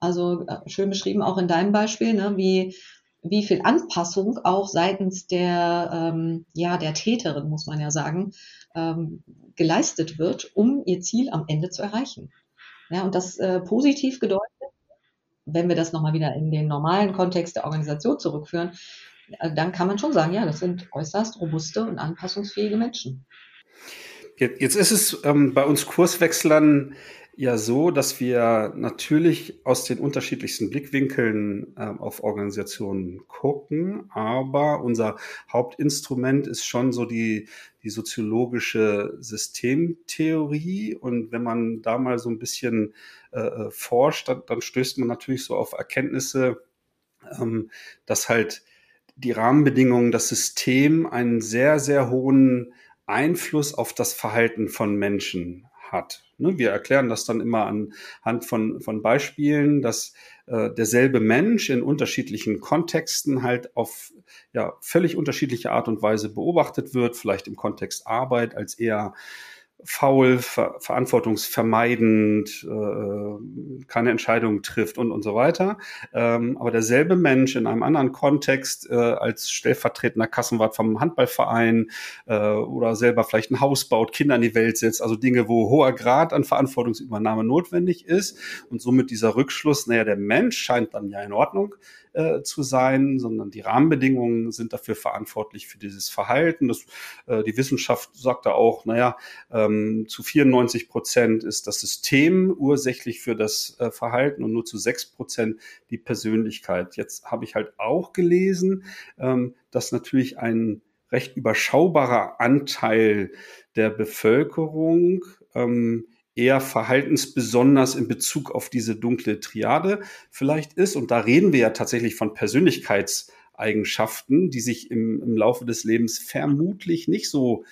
Also äh, schön beschrieben auch in deinem Beispiel, ne, wie wie viel Anpassung auch seitens der, ähm, ja, der Täterin, muss man ja sagen, ähm, geleistet wird, um ihr Ziel am Ende zu erreichen. Ja, und das äh, positiv gedeutet, wenn wir das nochmal wieder in den normalen Kontext der Organisation zurückführen, äh, dann kann man schon sagen, ja, das sind äußerst robuste und anpassungsfähige Menschen. Jetzt ist es ähm, bei uns Kurswechslern ja so, dass wir natürlich aus den unterschiedlichsten Blickwinkeln äh, auf Organisationen gucken, aber unser Hauptinstrument ist schon so die, die soziologische Systemtheorie. Und wenn man da mal so ein bisschen äh, äh forscht, dann, dann, stößt man natürlich so auf Erkenntnisse, ähm, dass halt die Rahmenbedingungen, das System einen sehr, sehr hohen Einfluss auf das Verhalten von Menschen hat. Ne, wir erklären das dann immer anhand von, von Beispielen, dass äh, derselbe Mensch in unterschiedlichen Kontexten halt auf ja, völlig unterschiedliche Art und Weise beobachtet wird, vielleicht im Kontext Arbeit als eher faul, ver verantwortungsvermeidend, äh, keine Entscheidungen trifft und und so weiter. Ähm, aber derselbe Mensch in einem anderen Kontext äh, als stellvertretender Kassenwart vom Handballverein äh, oder selber vielleicht ein Haus baut, Kinder in die Welt setzt, also Dinge, wo hoher Grad an Verantwortungsübernahme notwendig ist und somit dieser Rückschluss, naja, der Mensch scheint dann ja in Ordnung äh, zu sein, sondern die Rahmenbedingungen sind dafür verantwortlich für dieses Verhalten. Das, äh, die Wissenschaft sagt da auch, naja, ähm, zu 94 Prozent ist das System ursächlich für das äh, Verhalten und nur zu sechs Prozent die Persönlichkeit. Jetzt habe ich halt auch gelesen, ähm, dass natürlich ein recht überschaubarer Anteil der Bevölkerung ähm, eher verhaltensbesonders in Bezug auf diese dunkle Triade vielleicht ist. Und da reden wir ja tatsächlich von Persönlichkeitseigenschaften, die sich im, im Laufe des Lebens vermutlich nicht so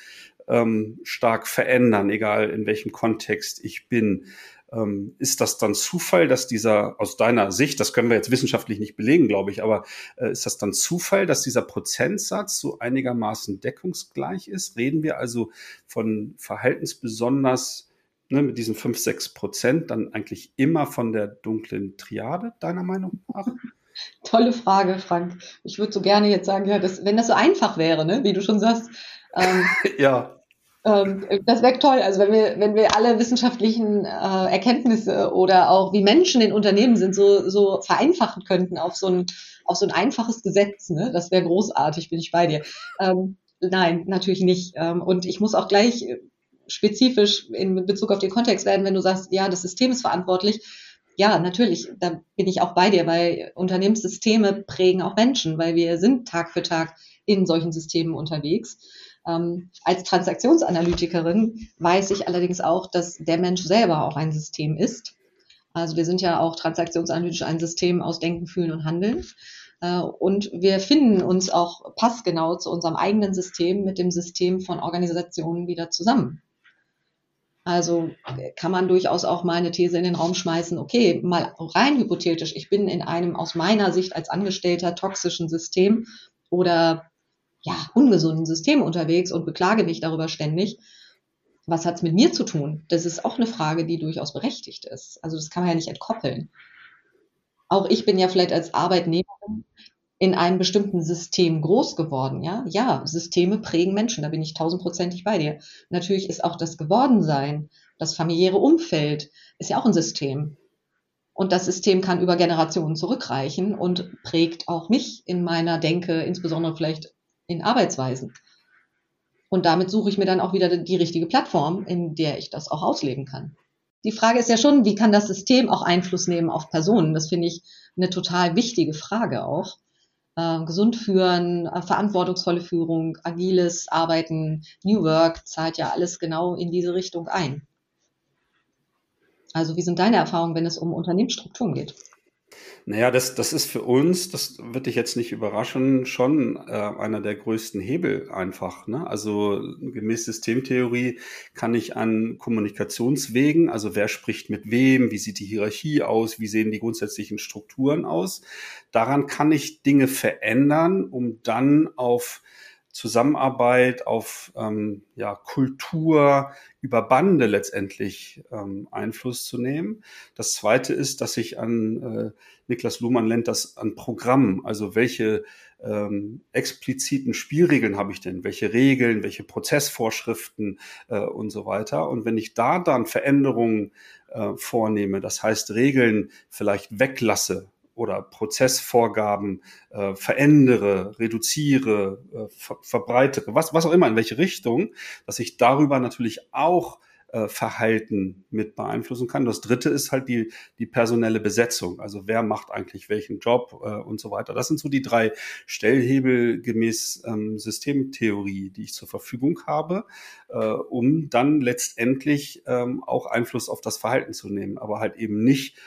ähm, stark verändern, egal in welchem Kontext ich bin. Ähm, ist das dann Zufall, dass dieser, aus deiner Sicht, das können wir jetzt wissenschaftlich nicht belegen, glaube ich, aber äh, ist das dann Zufall, dass dieser Prozentsatz so einigermaßen deckungsgleich ist? Reden wir also von verhaltensbesonders ne, mit diesen 5, 6 Prozent dann eigentlich immer von der dunklen Triade, deiner Meinung nach? Tolle Frage, Frank. Ich würde so gerne jetzt sagen, ja, das, wenn das so einfach wäre, ne, wie du schon sagst. Ähm, ja. Ähm, das wäre toll. Also wenn wir, wenn wir alle wissenschaftlichen äh, Erkenntnisse oder auch wie Menschen in Unternehmen sind, so, so vereinfachen könnten auf so ein, auf so ein einfaches Gesetz, ne? Das wäre großartig, bin ich bei dir. Ähm, nein, natürlich nicht. Ähm, und ich muss auch gleich spezifisch in Bezug auf den Kontext werden, wenn du sagst, ja, das System ist verantwortlich. Ja, natürlich, da bin ich auch bei dir, weil Unternehmenssysteme prägen auch Menschen, weil wir sind Tag für Tag in solchen Systemen unterwegs. Ähm, als Transaktionsanalytikerin weiß ich allerdings auch, dass der Mensch selber auch ein System ist. Also wir sind ja auch transaktionsanalytisch ein System aus Denken, Fühlen und Handeln. Äh, und wir finden uns auch passgenau zu unserem eigenen System mit dem System von Organisationen wieder zusammen. Also kann man durchaus auch mal eine These in den Raum schmeißen, okay, mal rein hypothetisch, ich bin in einem aus meiner Sicht als Angestellter toxischen System oder ja, ungesunden System unterwegs und beklage mich darüber ständig. Was hat es mit mir zu tun? Das ist auch eine Frage, die durchaus berechtigt ist. Also das kann man ja nicht entkoppeln. Auch ich bin ja vielleicht als Arbeitnehmerin in einem bestimmten System groß geworden, ja? Ja, Systeme prägen Menschen, da bin ich tausendprozentig bei dir. Natürlich ist auch das Gewordensein, das familiäre Umfeld, ist ja auch ein System. Und das System kann über Generationen zurückreichen und prägt auch mich in meiner Denke, insbesondere vielleicht in Arbeitsweisen. Und damit suche ich mir dann auch wieder die richtige Plattform, in der ich das auch ausleben kann. Die Frage ist ja schon, wie kann das System auch Einfluss nehmen auf Personen? Das finde ich eine total wichtige Frage auch. Äh, gesund führen, äh, verantwortungsvolle Führung, agiles Arbeiten, New Work zahlt ja alles genau in diese Richtung ein. Also wie sind deine Erfahrungen, wenn es um Unternehmensstrukturen geht? Naja, das, das ist für uns, das wird dich jetzt nicht überraschen, schon äh, einer der größten Hebel einfach. Ne? Also gemäß Systemtheorie kann ich an Kommunikationswegen, also wer spricht mit wem, wie sieht die Hierarchie aus, wie sehen die grundsätzlichen Strukturen aus, daran kann ich Dinge verändern, um dann auf Zusammenarbeit, auf ähm, ja, Kultur über Bande letztendlich ähm, Einfluss zu nehmen. Das Zweite ist, dass ich an äh, Niklas Luhmann nennt das an Programm, also welche ähm, expliziten Spielregeln habe ich denn, welche Regeln, welche Prozessvorschriften äh, und so weiter. Und wenn ich da dann Veränderungen äh, vornehme, das heißt Regeln vielleicht weglasse oder Prozessvorgaben äh, verändere, reduziere, äh, ver verbreitere, was, was auch immer, in welche Richtung, dass ich darüber natürlich auch äh, Verhalten mit beeinflussen kann. Das dritte ist halt die, die personelle Besetzung. Also wer macht eigentlich welchen Job äh, und so weiter. Das sind so die drei Stellhebel gemäß ähm, Systemtheorie, die ich zur Verfügung habe, äh, um dann letztendlich ähm, auch Einfluss auf das Verhalten zu nehmen, aber halt eben nicht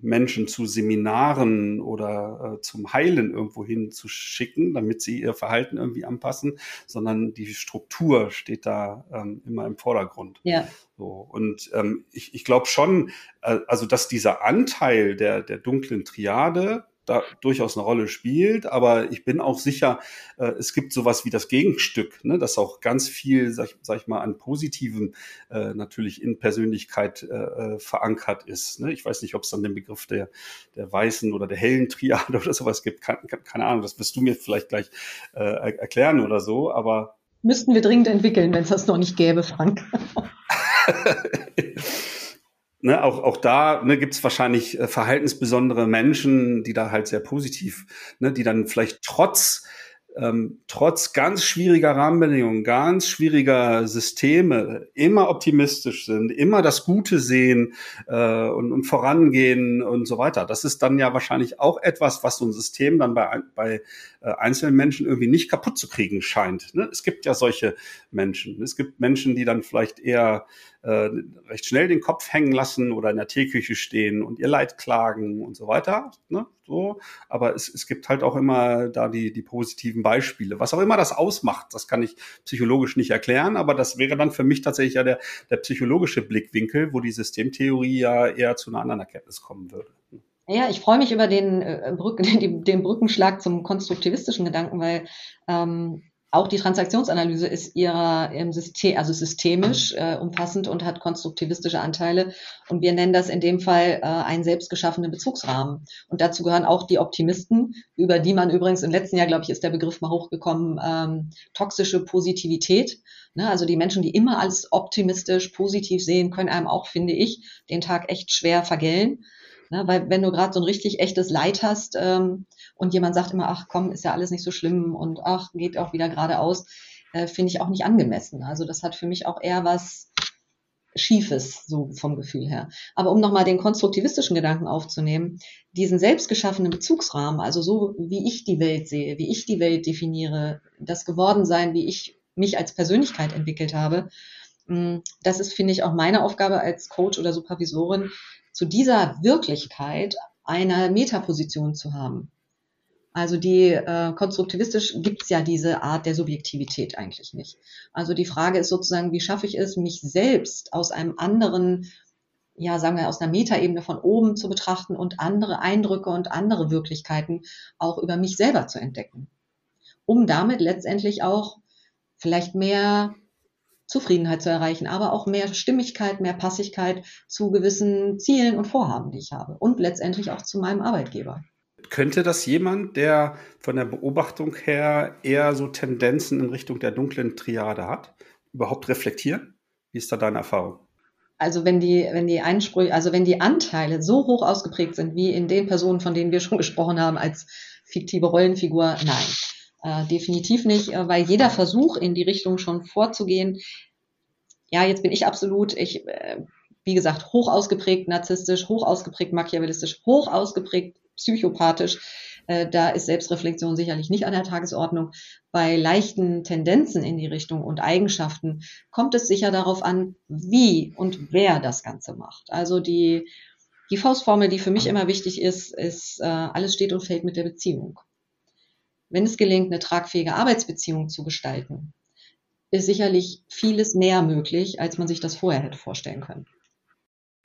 Menschen zu Seminaren oder äh, zum Heilen irgendwo hin zu schicken, damit sie ihr Verhalten irgendwie anpassen, sondern die Struktur steht da ähm, immer im Vordergrund. Ja. So, und ähm, ich, ich glaube schon, äh, also dass dieser Anteil der, der dunklen Triade, da durchaus eine Rolle spielt, aber ich bin auch sicher, äh, es gibt sowas wie das Gegenstück, ne, das auch ganz viel, sag, sag ich mal, an Positiven äh, natürlich in Persönlichkeit äh, äh, verankert ist. Ne? Ich weiß nicht, ob es dann den Begriff der, der weißen oder der hellen Triade oder sowas gibt, keine, keine Ahnung, das wirst du mir vielleicht gleich äh, erklären oder so, aber Müssten wir dringend entwickeln, wenn es das noch nicht gäbe, Frank. ne, auch, auch da ne, gibt es wahrscheinlich äh, verhaltensbesondere Menschen, die da halt sehr positiv, ne, die dann vielleicht trotz ähm, trotz ganz schwieriger Rahmenbedingungen, ganz schwieriger Systeme immer optimistisch sind, immer das Gute sehen äh, und, und vorangehen und so weiter. Das ist dann ja wahrscheinlich auch etwas, was so ein System dann bei, bei äh, einzelnen Menschen irgendwie nicht kaputt zu kriegen scheint. Ne? Es gibt ja solche Menschen. Es gibt Menschen, die dann vielleicht eher äh, recht schnell den Kopf hängen lassen oder in der Teeküche stehen und ihr Leid klagen und so weiter. Ne? So, aber es, es gibt halt auch immer da die, die positiven Beispiele. Was auch immer das ausmacht, das kann ich psychologisch nicht erklären, aber das wäre dann für mich tatsächlich ja der, der psychologische Blickwinkel, wo die Systemtheorie ja eher zu einer anderen Erkenntnis kommen würde. Ja, ich freue mich über den, äh, Brück, den, den Brückenschlag zum konstruktivistischen Gedanken, weil ähm, auch die Transaktionsanalyse ist ihrer im System, also systemisch äh, umfassend und hat konstruktivistische Anteile. Und wir nennen das in dem Fall äh, einen selbstgeschaffenen Bezugsrahmen. Und dazu gehören auch die Optimisten, über die man übrigens im letzten Jahr, glaube ich, ist der Begriff mal hochgekommen, ähm, toxische Positivität. Ne, also die Menschen, die immer alles optimistisch, positiv sehen, können einem auch, finde ich, den Tag echt schwer vergällen. Ne, weil wenn du gerade so ein richtig echtes Leid hast, ähm, und jemand sagt immer, ach komm, ist ja alles nicht so schlimm und ach, geht auch wieder geradeaus, äh, finde ich auch nicht angemessen. Also das hat für mich auch eher was Schiefes, so vom Gefühl her. Aber um nochmal den konstruktivistischen Gedanken aufzunehmen, diesen selbstgeschaffenen Bezugsrahmen, also so wie ich die Welt sehe, wie ich die Welt definiere, das Gewordensein, wie ich mich als Persönlichkeit entwickelt habe, mm, das ist, finde ich, auch meine Aufgabe als Coach oder Supervisorin, zu dieser Wirklichkeit eine Metaposition zu haben. Also die äh, konstruktivistisch gibt's ja diese Art der Subjektivität eigentlich nicht. Also die Frage ist sozusagen, wie schaffe ich es, mich selbst aus einem anderen, ja, sagen wir, aus einer Metaebene von oben zu betrachten und andere Eindrücke und andere Wirklichkeiten auch über mich selber zu entdecken. Um damit letztendlich auch vielleicht mehr Zufriedenheit zu erreichen, aber auch mehr Stimmigkeit, mehr Passigkeit zu gewissen Zielen und Vorhaben, die ich habe und letztendlich auch zu meinem Arbeitgeber. Könnte das jemand, der von der Beobachtung her eher so Tendenzen in Richtung der dunklen Triade hat, überhaupt reflektieren? Wie ist da deine Erfahrung? Also wenn die, wenn die Einsprüche, also wenn die Anteile so hoch ausgeprägt sind wie in den Personen, von denen wir schon gesprochen haben, als fiktive Rollenfigur, nein. Äh, definitiv nicht, äh, weil jeder Versuch in die Richtung schon vorzugehen, ja, jetzt bin ich absolut, ich, äh, wie gesagt, hoch ausgeprägt narzisstisch, hoch ausgeprägt machiavellistisch, hoch ausgeprägt psychopathisch. Äh, da ist Selbstreflexion sicherlich nicht an der Tagesordnung. Bei leichten Tendenzen in die Richtung und Eigenschaften kommt es sicher darauf an, wie und wer das Ganze macht. Also die, die Faustformel, die für mich immer wichtig ist, ist, äh, alles steht und fällt mit der Beziehung. Wenn es gelingt, eine tragfähige Arbeitsbeziehung zu gestalten, ist sicherlich vieles mehr möglich, als man sich das vorher hätte vorstellen können.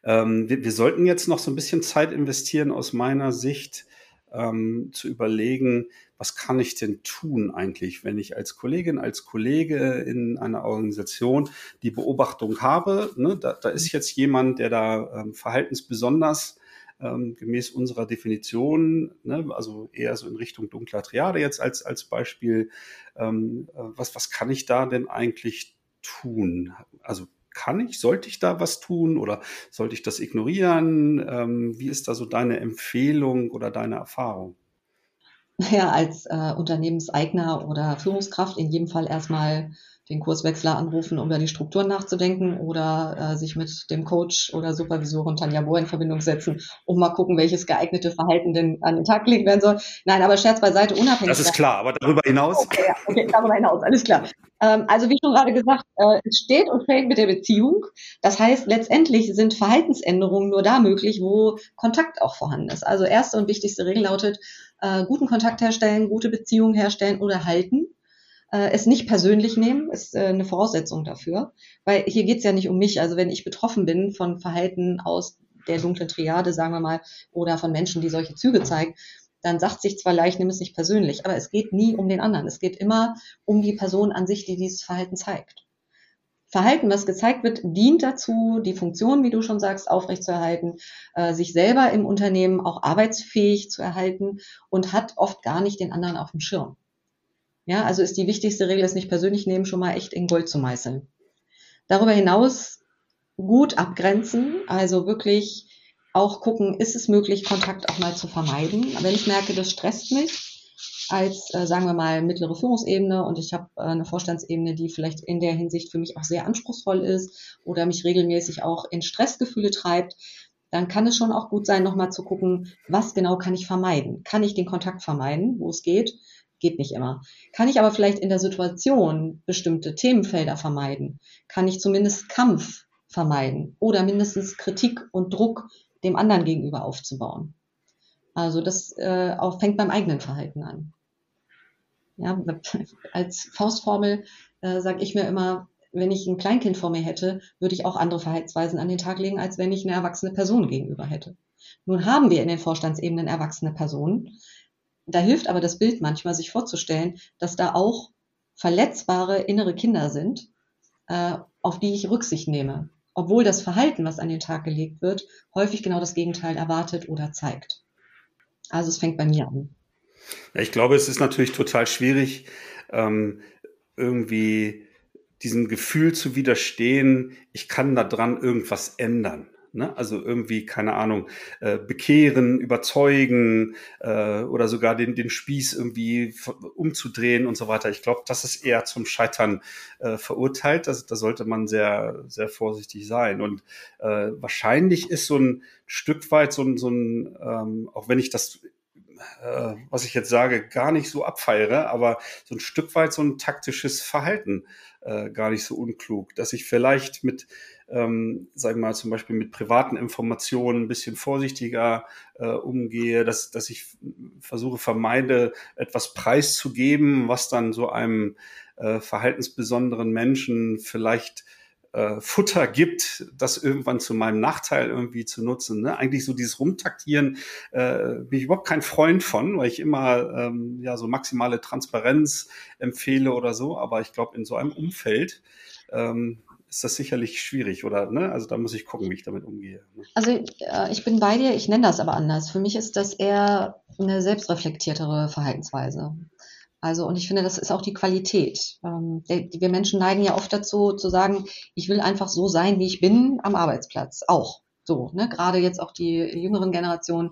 Ähm, wir, wir, sollten jetzt noch so ein bisschen Zeit investieren, aus meiner Sicht, ähm, zu überlegen, was kann ich denn tun eigentlich, wenn ich als Kollegin, als Kollege in einer Organisation die Beobachtung habe, ne, da, da ist jetzt jemand, der da ähm, verhaltensbesonders ähm, gemäß unserer Definition, ne, also eher so in Richtung dunkler Triade jetzt als, als Beispiel, ähm, äh, was, was kann ich da denn eigentlich tun? Also kann ich, sollte ich da was tun oder sollte ich das ignorieren? Ähm, wie ist da so deine Empfehlung oder deine Erfahrung? Ja, als äh, Unternehmenseigner oder Führungskraft in jedem Fall erstmal den Kurswechsler anrufen, um über die Strukturen nachzudenken oder äh, sich mit dem Coach oder Supervisorin Tanja Bohr in Verbindung setzen, um mal gucken, welches geeignete Verhalten denn an den Tag gelegt werden soll. Nein, aber Scherz beiseite, unabhängig. Das ist klar, aber darüber hinaus. Okay, ja, okay darüber hinaus, alles klar. Ähm, also wie schon gerade gesagt, äh, es steht und fällt mit der Beziehung. Das heißt, letztendlich sind Verhaltensänderungen nur da möglich, wo Kontakt auch vorhanden ist. Also erste und wichtigste Regel lautet, äh, guten Kontakt herstellen, gute Beziehungen herstellen oder halten äh, es nicht persönlich nehmen, ist äh, eine Voraussetzung dafür. Weil hier geht es ja nicht um mich. Also wenn ich betroffen bin von Verhalten aus der dunklen Triade, sagen wir mal, oder von Menschen, die solche Züge zeigen, dann sagt sich zwar leicht, nimm es nicht persönlich, aber es geht nie um den anderen. Es geht immer um die Person an sich, die dieses Verhalten zeigt. Verhalten, was gezeigt wird, dient dazu, die Funktion, wie du schon sagst, aufrechtzuerhalten, äh, sich selber im Unternehmen auch arbeitsfähig zu erhalten und hat oft gar nicht den anderen auf dem Schirm. Ja, also ist die wichtigste Regel, es nicht persönlich nehmen, schon mal echt in Gold zu meißeln. Darüber hinaus gut abgrenzen, also wirklich auch gucken, ist es möglich, Kontakt auch mal zu vermeiden. Wenn ich merke, das stresst mich, als, äh, sagen wir mal, mittlere Führungsebene und ich habe äh, eine Vorstandsebene, die vielleicht in der Hinsicht für mich auch sehr anspruchsvoll ist oder mich regelmäßig auch in Stressgefühle treibt, dann kann es schon auch gut sein, nochmal zu gucken, was genau kann ich vermeiden? Kann ich den Kontakt vermeiden, wo es geht? Geht nicht immer. Kann ich aber vielleicht in der Situation bestimmte Themenfelder vermeiden? Kann ich zumindest Kampf vermeiden oder mindestens Kritik und Druck dem anderen gegenüber aufzubauen? Also das äh, auch fängt beim eigenen Verhalten an. Ja, als Faustformel äh, sage ich mir immer, wenn ich ein Kleinkind vor mir hätte, würde ich auch andere Verhaltensweisen an den Tag legen, als wenn ich eine erwachsene Person gegenüber hätte. Nun haben wir in den Vorstandsebenen erwachsene Personen, da hilft aber das Bild manchmal, sich vorzustellen, dass da auch verletzbare innere Kinder sind, äh, auf die ich Rücksicht nehme, obwohl das Verhalten, was an den Tag gelegt wird, häufig genau das Gegenteil erwartet oder zeigt. Also es fängt bei mir an. Ja, ich glaube, es ist natürlich total schwierig, ähm, irgendwie diesem Gefühl zu widerstehen, ich kann da dran irgendwas ändern. Ne? Also irgendwie, keine Ahnung, äh, bekehren, überzeugen äh, oder sogar den, den Spieß irgendwie umzudrehen und so weiter. Ich glaube, das ist eher zum Scheitern äh, verurteilt. Das, da sollte man sehr, sehr vorsichtig sein. Und äh, wahrscheinlich ist so ein Stück weit so ein, so ein ähm, auch wenn ich das äh, was ich jetzt sage, gar nicht so abfeiere, aber so ein Stück weit so ein taktisches Verhalten äh, gar nicht so unklug, dass ich vielleicht mit ähm, sagen wir mal zum Beispiel mit privaten Informationen ein bisschen vorsichtiger äh, umgehe, dass, dass ich versuche, vermeide, etwas preiszugeben, was dann so einem äh, verhaltensbesonderen Menschen vielleicht äh, Futter gibt, das irgendwann zu meinem Nachteil irgendwie zu nutzen. Ne? Eigentlich so dieses Rumtaktieren äh, bin ich überhaupt kein Freund von, weil ich immer ähm, ja so maximale Transparenz empfehle oder so. Aber ich glaube, in so einem Umfeld ähm, ist das sicherlich schwierig, oder? Ne? Also da muss ich gucken, wie ich damit umgehe. Ne? Also äh, ich bin bei dir, ich nenne das aber anders. Für mich ist das eher eine selbstreflektiertere Verhaltensweise. Also, und ich finde, das ist auch die Qualität. Ähm, wir Menschen neigen ja oft dazu, zu sagen, ich will einfach so sein, wie ich bin am Arbeitsplatz. Auch. So, ne? Gerade jetzt auch die jüngeren Generationen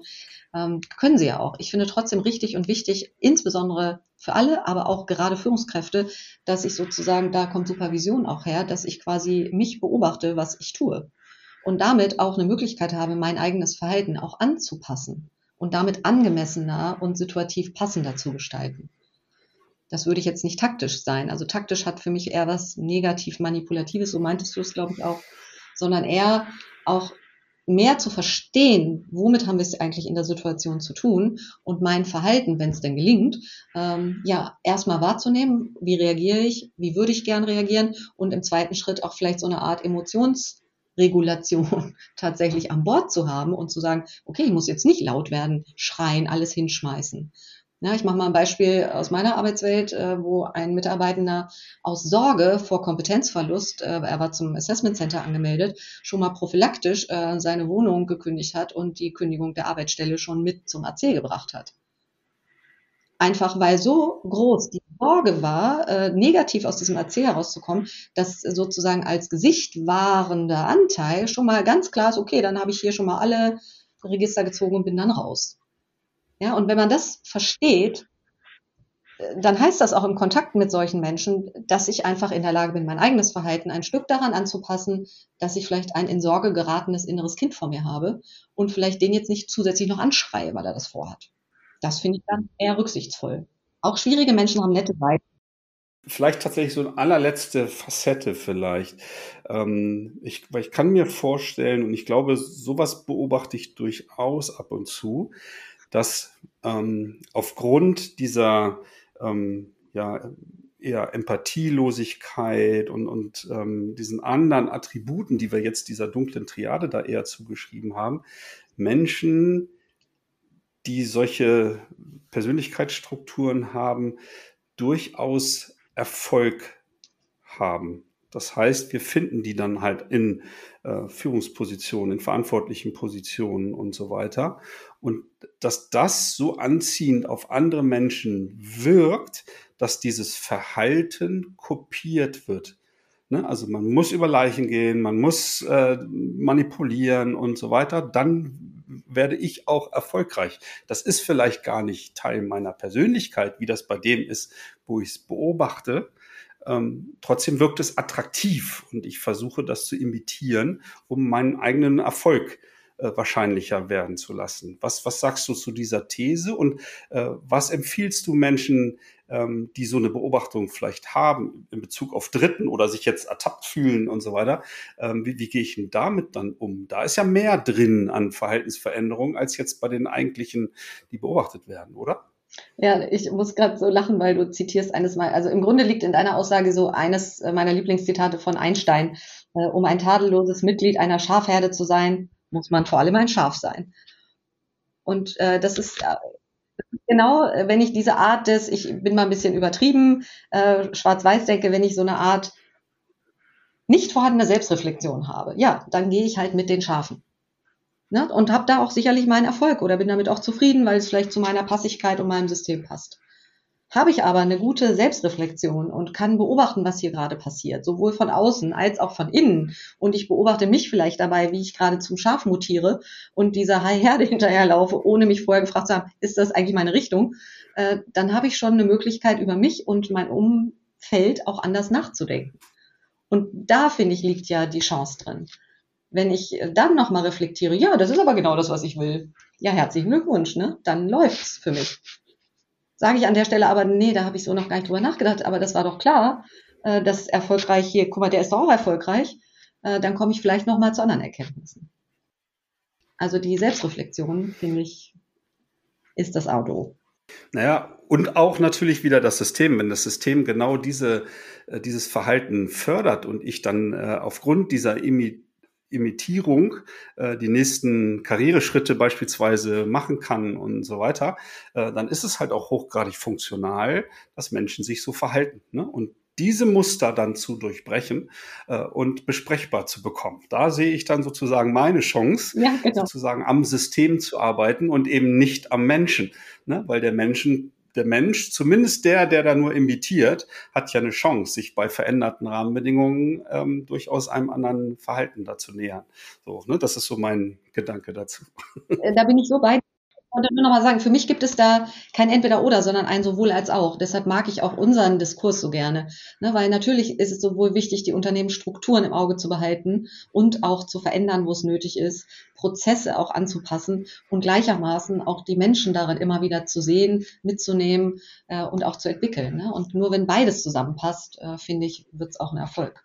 ähm, können sie ja auch. Ich finde trotzdem richtig und wichtig, insbesondere für alle, aber auch gerade Führungskräfte, dass ich sozusagen, da kommt Supervision auch her, dass ich quasi mich beobachte, was ich tue. Und damit auch eine Möglichkeit habe, mein eigenes Verhalten auch anzupassen und damit angemessener und situativ passender zu gestalten. Das würde ich jetzt nicht taktisch sein. Also taktisch hat für mich eher was negativ manipulatives, so meintest du es, glaube ich, auch, sondern eher auch mehr zu verstehen, womit haben wir es eigentlich in der Situation zu tun und mein Verhalten, wenn es denn gelingt, ähm, ja, erstmal wahrzunehmen, wie reagiere ich, wie würde ich gern reagieren und im zweiten Schritt auch vielleicht so eine Art Emotionsregulation tatsächlich an Bord zu haben und zu sagen, okay, ich muss jetzt nicht laut werden, schreien, alles hinschmeißen, ja, ich mache mal ein Beispiel aus meiner Arbeitswelt, äh, wo ein Mitarbeitender aus Sorge vor Kompetenzverlust, äh, er war zum Assessment Center angemeldet, schon mal prophylaktisch äh, seine Wohnung gekündigt hat und die Kündigung der Arbeitsstelle schon mit zum AC gebracht hat. Einfach weil so groß die Sorge war, negativ aus diesem AC herauszukommen, dass sozusagen als Gesicht wahrender Anteil schon mal ganz klar ist, okay, dann habe ich hier schon mal alle Register gezogen und bin dann raus. Ja, und wenn man das versteht, dann heißt das auch im Kontakt mit solchen Menschen, dass ich einfach in der Lage bin, mein eigenes Verhalten ein Stück daran anzupassen, dass ich vielleicht ein in Sorge geratenes inneres Kind vor mir habe und vielleicht den jetzt nicht zusätzlich noch anschreie, weil er das vorhat. Das finde ich dann eher rücksichtsvoll. Auch schwierige Menschen haben nette Seiten. Vielleicht tatsächlich so eine allerletzte Facette vielleicht. Ähm, ich, weil ich kann mir vorstellen, und ich glaube, sowas beobachte ich durchaus ab und zu, dass ähm, aufgrund dieser ähm, ja, eher Empathielosigkeit und, und ähm, diesen anderen Attributen, die wir jetzt dieser dunklen Triade da eher zugeschrieben haben, Menschen, die solche Persönlichkeitsstrukturen haben, durchaus Erfolg haben. Das heißt, wir finden die dann halt in äh, Führungspositionen, in verantwortlichen Positionen und so weiter. Und dass das so anziehend auf andere Menschen wirkt, dass dieses Verhalten kopiert wird. Ne? Also man muss über Leichen gehen, man muss äh, manipulieren und so weiter. Dann werde ich auch erfolgreich. Das ist vielleicht gar nicht Teil meiner Persönlichkeit, wie das bei dem ist, wo ich es beobachte. Ähm, trotzdem wirkt es attraktiv und ich versuche das zu imitieren, um meinen eigenen Erfolg äh, wahrscheinlicher werden zu lassen. Was, was sagst du zu dieser These und äh, was empfiehlst du Menschen, ähm, die so eine Beobachtung vielleicht haben in Bezug auf Dritten oder sich jetzt ertappt fühlen und so weiter? Ähm, wie, wie gehe ich denn damit dann um? Da ist ja mehr drin an Verhaltensveränderungen als jetzt bei den eigentlichen, die beobachtet werden, oder? Ja, ich muss gerade so lachen, weil du zitierst eines Mal. Also im Grunde liegt in deiner Aussage so eines meiner Lieblingszitate von Einstein. Äh, um ein tadelloses Mitglied einer Schafherde zu sein, muss man vor allem ein Schaf sein. Und äh, das ist äh, genau, wenn ich diese Art des, ich bin mal ein bisschen übertrieben, äh, schwarz-weiß denke, wenn ich so eine Art nicht vorhandene Selbstreflexion habe, ja, dann gehe ich halt mit den Schafen. Ne? Und habe da auch sicherlich meinen Erfolg oder bin damit auch zufrieden, weil es vielleicht zu meiner Passigkeit und meinem System passt. Habe ich aber eine gute Selbstreflexion und kann beobachten, was hier gerade passiert, sowohl von außen als auch von innen. Und ich beobachte mich vielleicht dabei, wie ich gerade zum Schaf mutiere und dieser Herde hinterherlaufe, ohne mich vorher gefragt zu haben, ist das eigentlich meine Richtung? Äh, dann habe ich schon eine Möglichkeit, über mich und mein Umfeld auch anders nachzudenken. Und da, finde ich, liegt ja die Chance drin. Wenn ich dann nochmal reflektiere, ja, das ist aber genau das, was ich will. Ja, herzlichen Glückwunsch, ne? Dann läuft's für mich. Sage ich an der Stelle aber, nee, da habe ich so noch gar nicht drüber nachgedacht, aber das war doch klar, äh, dass erfolgreich hier, guck mal, der ist doch auch erfolgreich, äh, dann komme ich vielleicht nochmal zu anderen Erkenntnissen. Also die Selbstreflexion, finde ich, ist das Auto. Naja, und auch natürlich wieder das System. Wenn das System genau diese, äh, dieses Verhalten fördert und ich dann äh, aufgrund dieser Imi Imitierung äh, die nächsten Karriereschritte beispielsweise machen kann und so weiter, äh, dann ist es halt auch hochgradig funktional, dass Menschen sich so verhalten. Ne? Und diese Muster dann zu durchbrechen äh, und besprechbar zu bekommen. Da sehe ich dann sozusagen meine Chance, ja, genau. sozusagen am System zu arbeiten und eben nicht am Menschen, ne? weil der Menschen der Mensch, zumindest der, der da nur imitiert, hat ja eine Chance, sich bei veränderten Rahmenbedingungen ähm, durchaus einem anderen Verhalten dazu nähern. So, ne, das ist so mein Gedanke dazu. Äh, da bin ich so bei. Und nur noch mal sagen, für mich gibt es da kein Entweder-Oder, sondern ein sowohl als auch. Deshalb mag ich auch unseren Diskurs so gerne. Ne, weil natürlich ist es sowohl wichtig, die Unternehmensstrukturen im Auge zu behalten und auch zu verändern, wo es nötig ist, Prozesse auch anzupassen und gleichermaßen auch die Menschen darin immer wieder zu sehen, mitzunehmen äh, und auch zu entwickeln. Ne? Und nur wenn beides zusammenpasst, äh, finde ich, wird es auch ein Erfolg.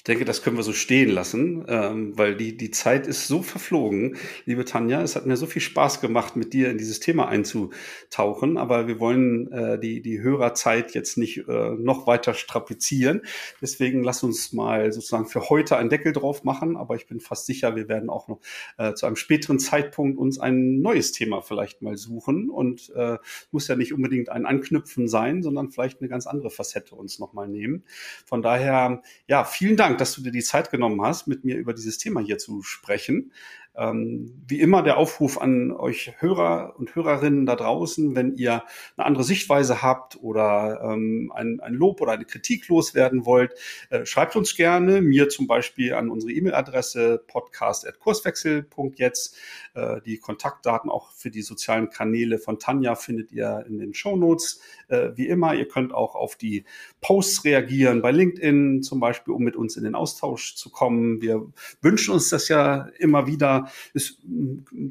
Ich denke, das können wir so stehen lassen, ähm, weil die, die Zeit ist so verflogen, liebe Tanja. Es hat mir so viel Spaß gemacht, mit dir in dieses Thema einzutauchen, aber wir wollen äh, die, die Hörerzeit jetzt nicht äh, noch weiter strapazieren. Deswegen lass uns mal sozusagen für heute einen Deckel drauf machen, aber ich bin fast sicher, wir werden auch noch äh, zu einem späteren Zeitpunkt uns ein neues Thema vielleicht mal suchen und äh, muss ja nicht unbedingt ein Anknüpfen sein, sondern vielleicht eine ganz andere Facette uns nochmal nehmen. Von daher, ja, vielen Dank Dank, dass du dir die Zeit genommen hast, mit mir über dieses Thema hier zu sprechen. Ähm, wie immer der Aufruf an euch Hörer und Hörerinnen da draußen, wenn ihr eine andere Sichtweise habt oder ähm, ein, ein Lob oder eine Kritik loswerden wollt, äh, schreibt uns gerne, mir zum Beispiel an unsere E-Mail-Adresse podcast.kurswechsel.jetzt. Äh, die Kontaktdaten auch für die sozialen Kanäle von Tanja findet ihr in den Shownotes. Äh, wie immer, ihr könnt auch auf die Posts reagieren bei LinkedIn zum Beispiel, um mit uns in den Austausch zu kommen. Wir wünschen uns das ja immer wieder es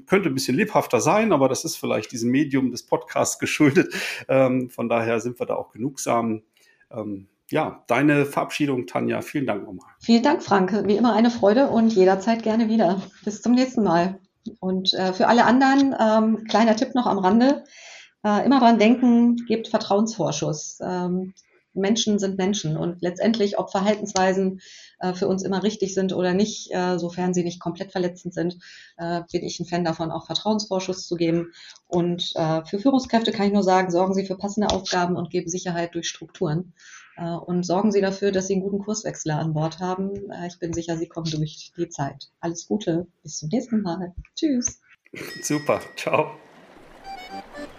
könnte ein bisschen lebhafter sein, aber das ist vielleicht diesem Medium des Podcasts geschuldet. Ähm, von daher sind wir da auch genugsam. Ähm, ja, deine Verabschiedung, Tanja. Vielen Dank nochmal. Vielen Dank, Frank. Wie immer eine Freude und jederzeit gerne wieder. Bis zum nächsten Mal. Und äh, für alle anderen, ähm, kleiner Tipp noch am Rande. Äh, immer dran denken, gebt Vertrauensvorschuss. Ähm, Menschen sind Menschen und letztendlich, ob Verhaltensweisen äh, für uns immer richtig sind oder nicht, äh, sofern sie nicht komplett verletzend sind, äh, bin ich ein Fan davon, auch Vertrauensvorschuss zu geben. Und äh, für Führungskräfte kann ich nur sagen, sorgen Sie für passende Aufgaben und geben Sicherheit durch Strukturen. Äh, und sorgen Sie dafür, dass Sie einen guten Kurswechsler an Bord haben. Äh, ich bin sicher, Sie kommen durch die Zeit. Alles Gute, bis zum nächsten Mal. Tschüss. Super, ciao.